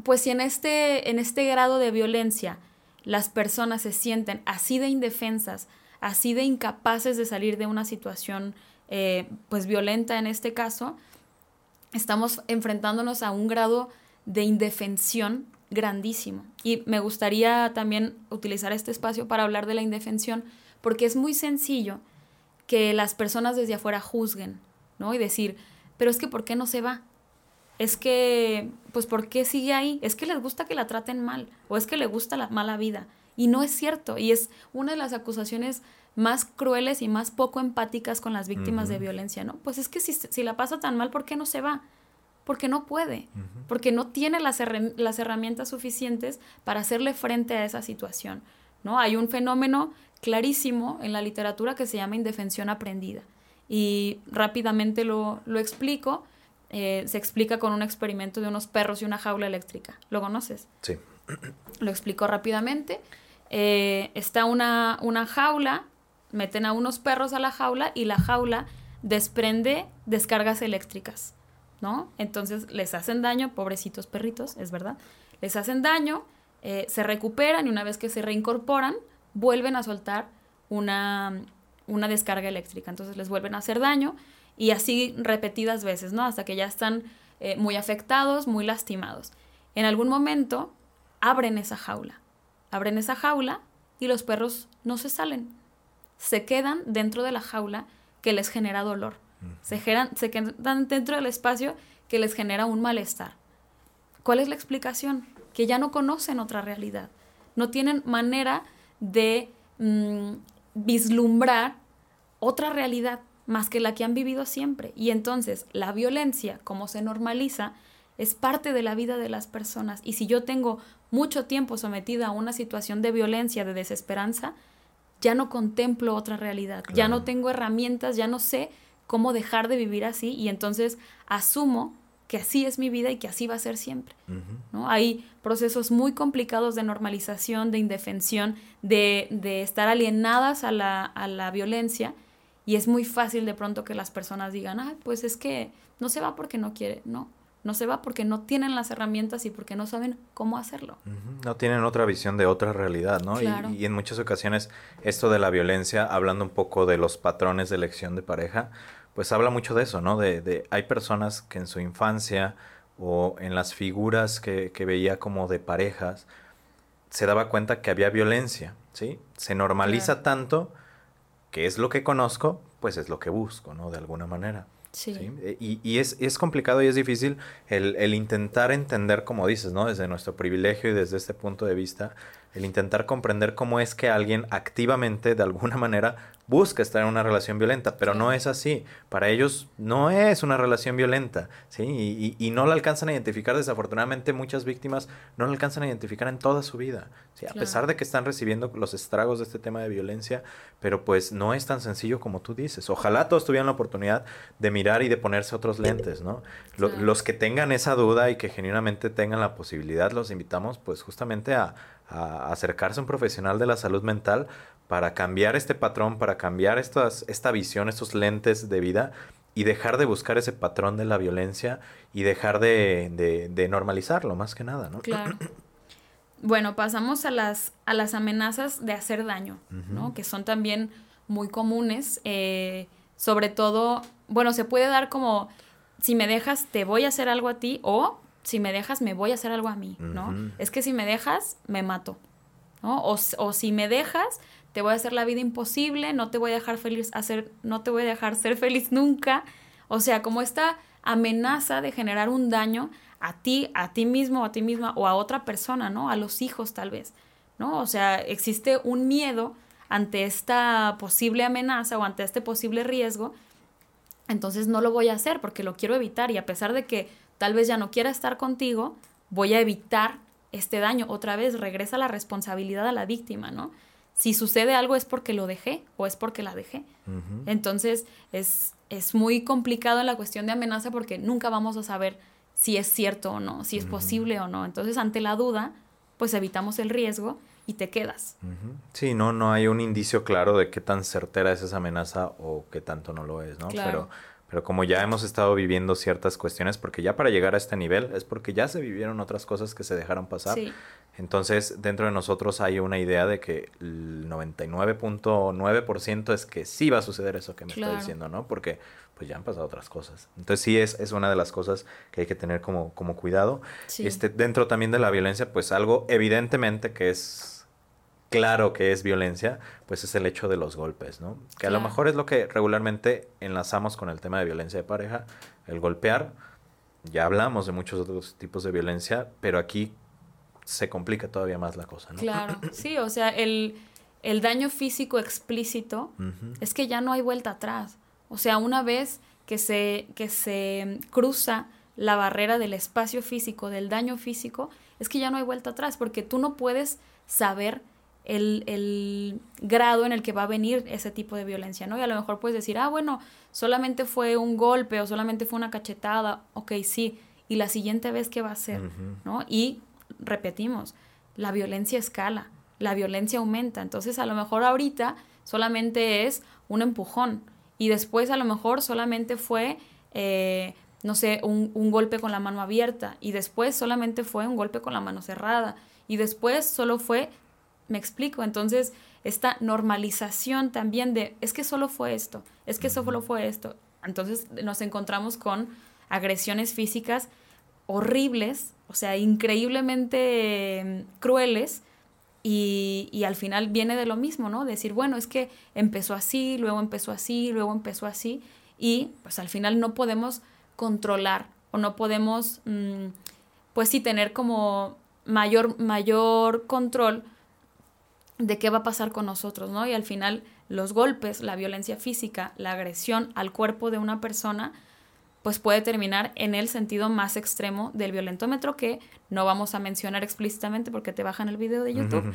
pues si en este, en este grado de violencia las personas se sienten así de indefensas, así de incapaces de salir de una situación eh, pues violenta en este caso, estamos enfrentándonos a un grado de indefensión grandísimo. Y me gustaría también utilizar este espacio para hablar de la indefensión, porque es muy sencillo que las personas desde afuera juzguen, ¿no? Y decir, pero es que ¿por qué no se va? Es que, pues ¿por qué sigue ahí? Es que les gusta que la traten mal, o es que le gusta la mala vida. Y no es cierto, y es una de las acusaciones más crueles y más poco empáticas con las víctimas de violencia, ¿no? Pues es que si, si la pasa tan mal, ¿por qué no se va? Porque no puede, porque no tiene las, las, herramientas suficientes para hacerle frente a esa situación, ¿no? Hay un fenómeno clarísimo en la literatura que se llama indefensión aprendida. Y rápidamente lo, lo explico. Eh, se explica con un experimento de unos perros y una jaula eléctrica. ¿Lo conoces? Sí. Lo explico rápidamente. Eh, está una, una jaula meten a unos perros a la jaula y la jaula desprende descargas eléctricas, ¿no? Entonces les hacen daño, pobrecitos perritos, es verdad, les hacen daño, eh, se recuperan y una vez que se reincorporan, vuelven a soltar una, una descarga eléctrica, entonces les vuelven a hacer daño y así repetidas veces, ¿no? Hasta que ya están eh, muy afectados, muy lastimados. En algún momento abren esa jaula, abren esa jaula y los perros no se salen, se quedan dentro de la jaula que les genera dolor. Se, se quedan dentro del espacio que les genera un malestar. ¿Cuál es la explicación? Que ya no conocen otra realidad. No tienen manera de mm, vislumbrar otra realidad más que la que han vivido siempre. Y entonces la violencia, como se normaliza, es parte de la vida de las personas. Y si yo tengo mucho tiempo sometida a una situación de violencia, de desesperanza, ya no contemplo otra realidad, ya no tengo herramientas, ya no sé cómo dejar de vivir así y entonces asumo que así es mi vida y que así va a ser siempre. ¿no? Hay procesos muy complicados de normalización, de indefensión, de, de estar alienadas a la, a la, violencia y es muy fácil de pronto que las personas digan, ah, pues es que no se va porque no quiere, no, no se va porque no tienen las herramientas y porque no saben cómo hacerlo. No tienen otra visión de otra realidad, ¿no? Y, en muchas ocasiones esto de la violencia, hablando un poco de los patrones de elección de pareja, pues habla mucho de eso, ¿no? De, de hay personas que en su infancia o en las figuras que, que, veía como de parejas, se daba cuenta que había violencia, ¿sí? Se normaliza tanto que es lo que conozco, pues es lo que busco, ¿no? De alguna manera. Sí. E, y, y es, es, complicado y es difícil el, el, intentar entender, como dices, ¿no? Desde nuestro privilegio y desde este punto de vista, el intentar comprender cómo es que alguien activamente, de alguna manera, busca estar en una relación violenta, pero no es así. Para ellos no es una relación violenta, ¿sí? Y, y, no la alcanzan a identificar, desafortunadamente muchas víctimas no la alcanzan a identificar en toda su vida, ¿sí? A pesar de que están recibiendo los estragos de este tema de violencia, pero pues no es tan sencillo como tú dices. Ojalá todos tuvieran la oportunidad de mirar y de ponerse otros lentes, ¿no? los que tengan esa duda y que genuinamente tengan la posibilidad, los invitamos pues justamente a, a acercarse a un profesional de la salud mental para cambiar este patrón, para cambiar estas, esta visión, estos lentes de vida y dejar de buscar ese patrón de la violencia y dejar de, de, normalizarlo, más que nada, ¿no? Claro. [CLEARS THROAT] Bueno, pasamos a las, a las amenazas de hacer daño, ¿no? Que son también muy comunes, eh, sobre todo, bueno, se puede dar como, si me dejas, te voy a hacer algo a ti, o si me dejas, me voy a hacer algo a mí, ¿no? Es que si me dejas, me mato, ¿no? O, o si me dejas, te voy a hacer la vida imposible, no te voy a dejar feliz hacer, no te voy a dejar ser feliz nunca. O sea, como esta amenaza de generar un daño a ti, a ti mismo, a ti misma o a otra persona, ¿no? A los hijos tal vez, ¿no? O sea, existe un miedo ante esta posible amenaza o ante este posible riesgo, entonces no lo voy a hacer porque lo quiero evitar y a pesar de que tal vez ya no quiera estar contigo, voy a evitar este daño. Otra vez regresa la responsabilidad a la víctima, ¿no? si sucede algo es porque lo dejé o es porque la dejé. Entonces es, es muy complicado en la cuestión de amenaza porque nunca vamos a saber si es cierto o no, si es posible o no. Entonces ante la duda, pues evitamos el riesgo y te quedas. Sí, no, no hay un indicio claro de qué tan certera es esa amenaza o qué tanto no lo es, ¿no? Pero pero como ya hemos estado viviendo ciertas cuestiones, porque ya para llegar a este nivel es porque ya se vivieron otras cosas que se dejaron pasar. Entonces, dentro de nosotros hay una idea de que el 99.9% es que sí va a suceder eso que me está diciendo, ¿no? Porque pues ya han pasado otras cosas. Entonces sí es, es una de las cosas que hay que tener como, como cuidado. Este, dentro también de la violencia, pues algo evidentemente que es claro que es violencia, pues es el hecho de los golpes, ¿no? Que a lo mejor es lo que regularmente enlazamos con el tema de violencia de pareja, el golpear. Ya hablamos de muchos otros tipos de violencia, pero aquí se complica todavía más la cosa, ¿no? Claro, [CLEARS THROAT] sí, o sea, el, daño físico explícito es que ya no hay vuelta atrás. O sea, una vez que se, que se cruza la barrera del espacio físico, del daño físico, es que ya no hay vuelta atrás, porque tú no puedes saber el, grado en el que va a venir ese tipo de violencia, ¿no? Y a lo mejor puedes decir, ah, bueno, solamente fue un golpe o solamente fue una cachetada, ok, sí, y la siguiente vez, ¿qué va a ser? ¿No? Y repetimos, la violencia escala, la violencia aumenta, entonces a lo mejor ahorita solamente es un empujón y después a lo mejor solamente fue... Eh, no sé, un, un, golpe con la mano abierta y después solamente fue un golpe con la mano cerrada y después solo fue me explico, entonces esta normalización también de, es que solo fue esto, es que solo fue esto. Entonces nos encontramos con agresiones físicas horribles, o sea, increíblemente em, crueles, y, y, al final viene de lo mismo, ¿no? Decir, bueno, es que empezó así, luego empezó así, luego empezó así, y pues al final no podemos controlar o no podemos, mm, pues sí, tener como mayor, mayor control de qué va a pasar con nosotros, ¿no? Y al final los golpes, la violencia física, la agresión al cuerpo de una persona, pues puede terminar en el sentido más extremo del violentómetro que no vamos a mencionar explícitamente porque te bajan el video de YouTube,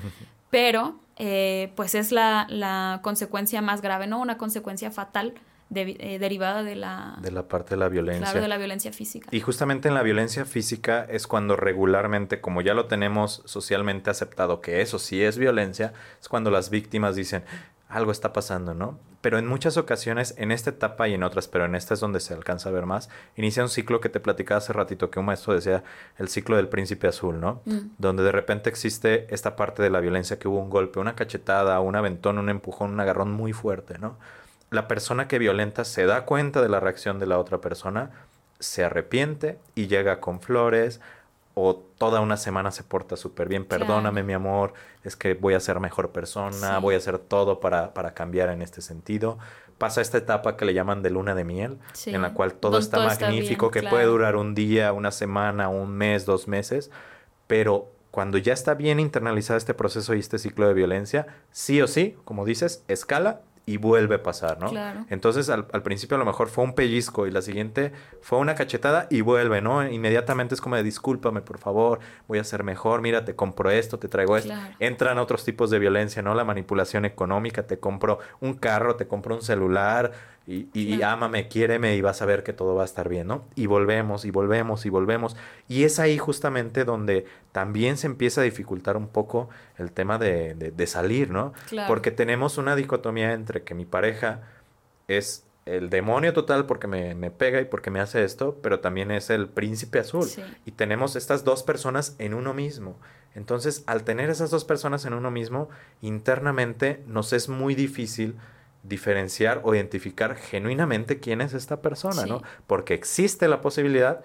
pero eh, pues es la, la consecuencia más grave, ¿no? Una consecuencia fatal eh, derivada de la... De la parte de la violencia. de la violencia física. Y justamente en la violencia física es cuando regularmente, como ya lo tenemos socialmente aceptado que eso sí es violencia, es cuando las víctimas dicen, algo está pasando, ¿no? Pero en muchas ocasiones, en esta etapa y en otras, pero en esta es donde se alcanza a ver más, inicia un ciclo que te platicaba hace ratito, que un maestro decía, el ciclo del príncipe azul, ¿no? Mm. Donde de repente existe esta parte de la violencia que hubo un golpe, una cachetada, un aventón, un empujón, un agarrón muy fuerte, ¿no? La persona que violenta se da cuenta de la reacción de la otra persona, se arrepiente y llega con flores o toda una semana se porta súper bien, perdóname mi amor, es que voy a ser mejor persona, voy a hacer todo para, para, cambiar en este sentido. Pasa esta etapa que le llaman de luna de miel, en la cual todo está magnífico, que puede durar un día, una semana, un mes, dos meses, pero cuando ya está bien internalizado este proceso y este ciclo de violencia, sí o sí, como dices, escala y vuelve a pasar, ¿no? Claro. Entonces al, al, principio a lo mejor fue un pellizco y la siguiente fue una cachetada y vuelve, ¿no? Inmediatamente es como de discúlpame por favor, voy a ser mejor, mira, te compro esto, te traigo esto. Entran otros tipos de violencia, ¿no? La manipulación económica, te compro un carro, te compro un celular y, y ámame, quiéreme y vas a ver que todo va a estar bien, ¿no? Y volvemos y volvemos y volvemos. Y es ahí justamente donde también se empieza a dificultar un poco el tema de, de, salir, ¿no? Porque tenemos una dicotomía entre que mi pareja es el demonio total porque me, me, pega y porque me hace esto, pero también es el príncipe azul. Y tenemos estas dos personas en uno mismo. Entonces, al tener esas dos personas en uno mismo, internamente nos es muy difícil diferenciar o identificar genuinamente quién es esta persona, ¿no? Porque existe la posibilidad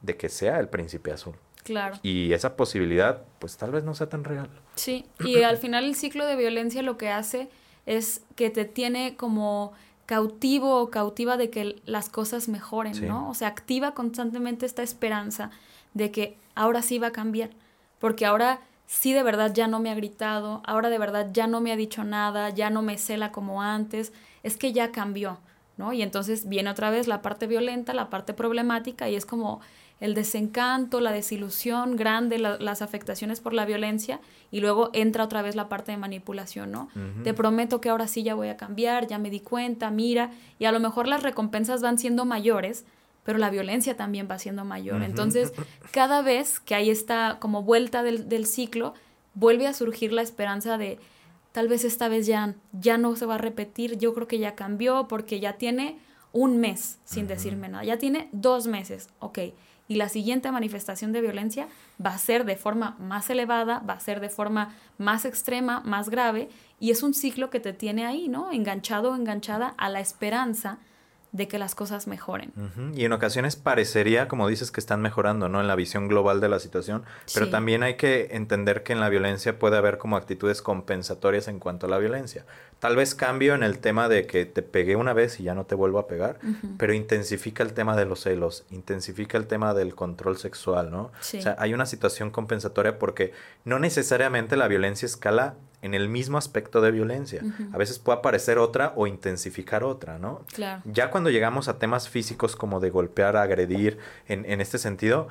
de que sea el príncipe azul. Claro. Y esa posibilidad, pues tal vez no sea tan real. Sí, [CLEARS THROAT] y al final el ciclo de violencia lo que hace es que te tiene como cautivo o cautiva de que las cosas mejoren, ¿no? O sea, activa constantemente esta esperanza de que ahora sí va a cambiar, porque ahora sí de verdad ya no me ha gritado, ahora de verdad ya no me ha dicho nada, ya no me cela como antes, es que ya cambió, ¿no? Y entonces viene otra vez la parte violenta, la parte problemática y es como el desencanto, la desilusión grande, las afectaciones por la violencia y luego entra otra vez la parte de manipulación, ¿no? Te prometo que ahora sí ya voy a cambiar, ya me di cuenta, mira, y a lo mejor las recompensas van siendo mayores, pero la violencia también va siendo mayor. Entonces, cada vez que hay esta como vuelta del, ciclo, vuelve a surgir la esperanza de tal vez esta vez ya, ya no se va a repetir, yo creo que ya cambió porque ya tiene un mes sin decirme nada, ya tiene dos meses, ok. Y la siguiente manifestación de violencia va a ser de forma más elevada, va a ser de forma más extrema, más grave, y es un ciclo que te tiene ahí, ¿no? Enganchado o enganchada a la esperanza de que las cosas mejoren. Y en ocasiones parecería, como dices, que están mejorando, ¿no? En la visión global de la situación, pero también hay que entender que en la violencia puede haber como actitudes compensatorias en cuanto a la violencia. Tal vez cambio en el tema de que te pegué una vez y ya no te vuelvo a pegar, pero intensifica el tema de los celos, intensifica el tema del control sexual, ¿no? O sea, hay una situación compensatoria porque no necesariamente la violencia escala en el mismo aspecto de violencia. A veces puede aparecer otra o intensificar otra, ¿no? Claro. Ya cuando llegamos a temas físicos como de golpear, agredir, en, en este sentido,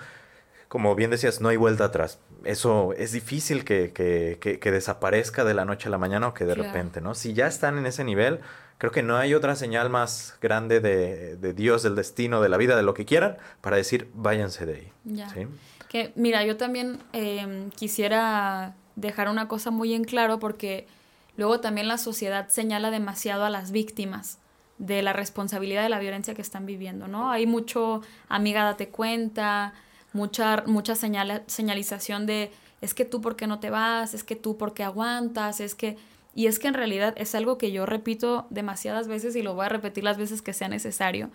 como bien decías, no hay vuelta atrás. Eso es difícil que, que, que, desaparezca de la noche a la mañana o que de repente, ¿no? Si ya están en ese nivel, creo que no hay otra señal más grande de, de, Dios, del destino, de la vida, de lo que quieran, para decir, váyanse de ahí. ¿sí? Que, mira, yo también eh, quisiera dejar una cosa muy en claro porque luego también la sociedad señala demasiado a las víctimas de la responsabilidad de la violencia que están viviendo, ¿no? Hay mucho, amiga, date cuenta, mucha, mucha señalización de, es que tú por qué no te vas, es que tú por qué aguantas, es que... Y es que en realidad es algo que yo repito demasiadas veces y lo voy a repetir las veces que sea necesario.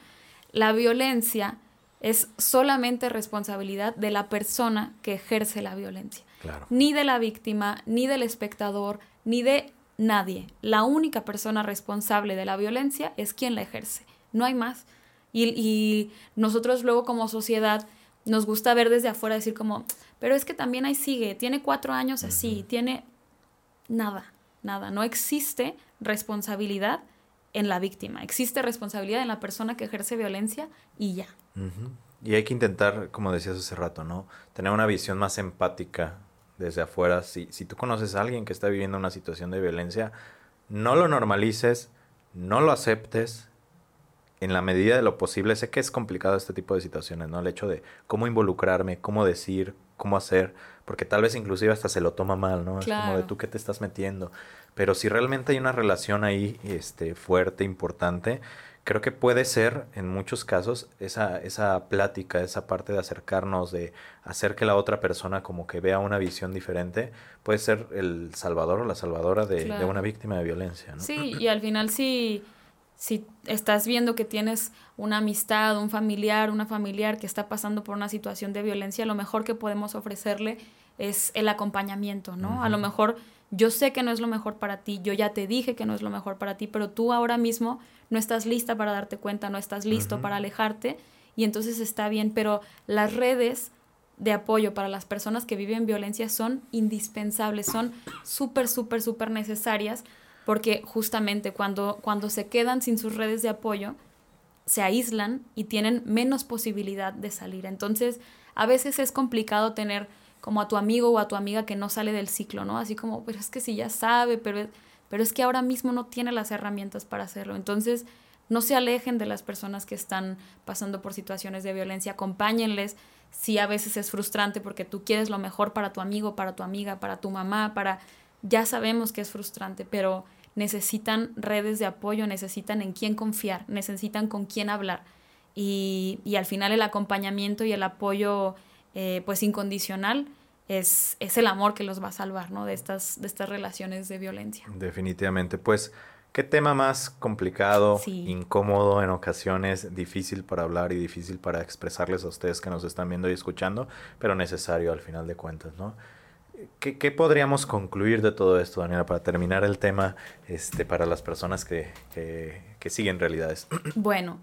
La violencia es solamente responsabilidad de la persona que ejerce la violencia. Ni de la víctima, ni del espectador, ni de nadie. La única persona responsable de la violencia es quien la ejerce. No hay más. Y, nosotros luego como sociedad nos gusta ver desde afuera decir como, pero es que también ahí sigue, tiene cuatro años así, tiene nada, nada. No existe responsabilidad en la víctima, existe responsabilidad en la persona que ejerce violencia y ya. Y hay que intentar, como decías hace rato, ¿no? Tener una visión más empática desde afuera. Si, si tú conoces a alguien que está viviendo una situación de violencia, no lo normalices, no lo aceptes. En la medida de lo posible, sé que es complicado este tipo de situaciones, ¿no? El hecho de cómo involucrarme, cómo decir, cómo hacer, porque tal vez inclusive hasta se lo toma mal, ¿no? Es como de tú que te estás metiendo. Pero si realmente hay una relación ahí este, fuerte, importante, creo que puede ser en muchos casos esa, esa plática, esa parte de acercarnos, de hacer que la otra persona como que vea una visión diferente, puede ser el salvador o la salvadora de, una víctima de violencia. ¿no? Sí, [CLEARS THROAT] y al final si, si estás viendo que tienes una amistad, un familiar, una familiar que está pasando por una situación de violencia, lo mejor que podemos ofrecerle es el acompañamiento, ¿no? A lo mejor yo sé que no es lo mejor para ti, yo ya te dije que no es lo mejor para ti, pero tú ahora mismo no estás lista para darte cuenta, no estás listo para alejarte y entonces está bien, pero las redes de apoyo para las personas que viven violencia son indispensables, son súper, súper, súper necesarias porque justamente cuando, cuando se quedan sin sus redes de apoyo, se aíslan y tienen menos posibilidad de salir. Entonces, a veces es complicado tener como a tu amigo o a tu amiga que no sale del ciclo, ¿no? Así como, pero es que si ya sabe, pero, pero es que ahora mismo no tiene las herramientas para hacerlo. Entonces, no se alejen de las personas que están pasando por situaciones de violencia, acompáñenles. Si a veces es frustrante porque tú quieres lo mejor para tu amigo, para tu amiga, para tu mamá, para... Ya sabemos que es frustrante, pero necesitan redes de apoyo, necesitan en quién confiar, necesitan con quién hablar. Y, y al final el acompañamiento y el apoyo eh, pues incondicional es, es, el amor que los va a salvar ¿no? de, estas, de estas relaciones de violencia. Definitivamente, pues qué tema más complicado, incómodo en ocasiones, difícil para hablar y difícil para expresarles a ustedes que nos están viendo y escuchando, pero necesario al final de cuentas, ¿no? ¿Qué, podríamos concluir de todo esto, Daniela, para terminar el tema este, para las personas que, que, siguen realidades? Bueno,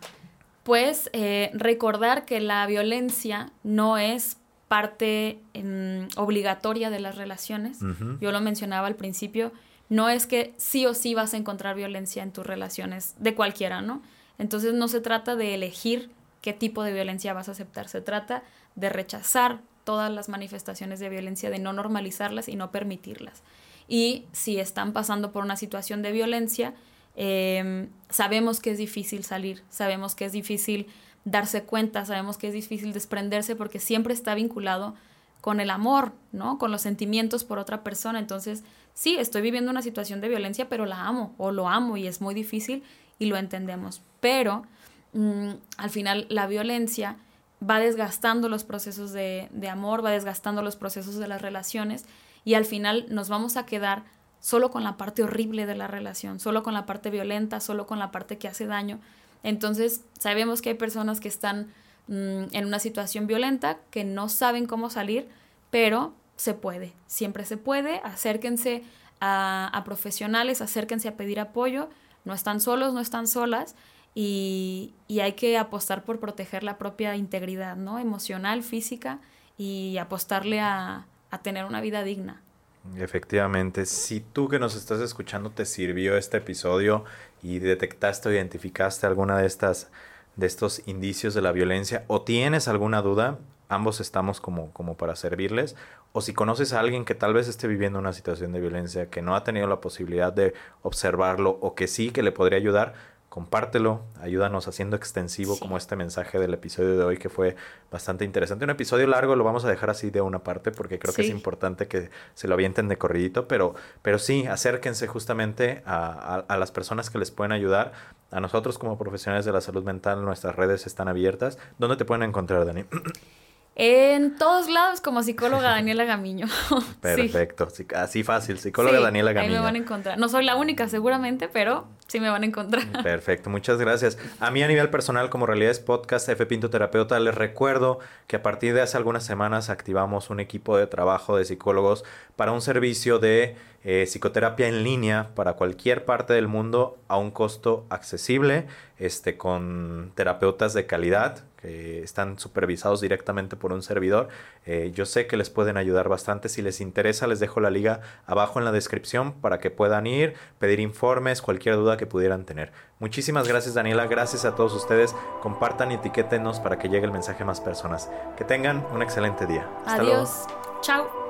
pues eh, recordar que la violencia no es parte em, obligatoria de las relaciones. Yo lo mencionaba al principio, no es que sí o sí vas a encontrar violencia en tus relaciones de cualquiera, ¿no? Entonces no se trata de elegir qué tipo de violencia vas a aceptar, se trata de rechazar todas las manifestaciones de violencia, de no normalizarlas y no permitirlas. Y si están pasando por una situación de violencia, em, sabemos que es difícil salir, sabemos que es difícil darse cuenta, sabemos que es difícil desprenderse porque siempre está vinculado con el amor, ¿no? Con los sentimientos por otra persona. Entonces, sí, estoy viviendo una situación de violencia, pero la amo o lo amo y es muy difícil y lo entendemos. Pero mm, al final la violencia va desgastando los procesos de, amor, va desgastando los procesos de las relaciones y al final nos vamos a quedar solo con la parte horrible de la relación, solo con la parte violenta, solo con la parte que hace daño. Entonces sabemos que hay personas que están mm, en una situación violenta, que no saben cómo salir, pero se puede, siempre se puede, acérquense a, a profesionales, acérquense a pedir apoyo, no están solos, no están solas y, hay que apostar por proteger la propia integridad, ¿no? Emocional, física y apostarle a, tener una vida digna. Efectivamente, si tú que nos estás escuchando te sirvió este episodio y detectaste o identificaste alguna de estas de estos indicios de la violencia o tienes alguna duda, ambos estamos como, como para servirles. O si conoces a alguien que tal vez esté viviendo una situación de violencia, que no ha tenido la posibilidad de observarlo o que sí, que le podría ayudar, compártelo, ayúdanos haciendo extensivo como este mensaje del episodio de hoy que fue bastante interesante. Un episodio largo lo vamos a dejar así de una parte porque creo que es importante que se lo avienten de corridito, pero, pero sí, acérquense justamente a, a, las personas que les pueden ayudar. A nosotros como profesionales de la salud mental, nuestras redes están abiertas. ¿Dónde te pueden encontrar, Dani? [CLEARS THROAT] En todos lados como psicóloga [LAUGHS] Daniela Gamiño. [LAUGHS] Perfecto, así fácil, psicóloga Daniela Gamiño. Ahí me van a encontrar. No soy la única seguramente, pero sí me van a encontrar. [LAUGHS] Perfecto, muchas gracias. A mí a nivel personal como Realidades Podcast F Pinto Terapeuta les recuerdo que a partir de hace algunas semanas activamos un equipo de trabajo de psicólogos para un servicio de eh, psicoterapia en línea para cualquier parte del mundo a un costo accesible, este, con terapeutas de calidad que están supervisados directamente por un servidor. Eh, yo sé que les pueden ayudar bastante. Si les interesa, les dejo la liga abajo en la descripción para que puedan ir, pedir informes, cualquier duda que pudieran tener. Muchísimas gracias Daniela, gracias a todos ustedes. Compartan y etiquétenos para que llegue el mensaje a más personas. Que tengan un excelente día. Adiós. Chao.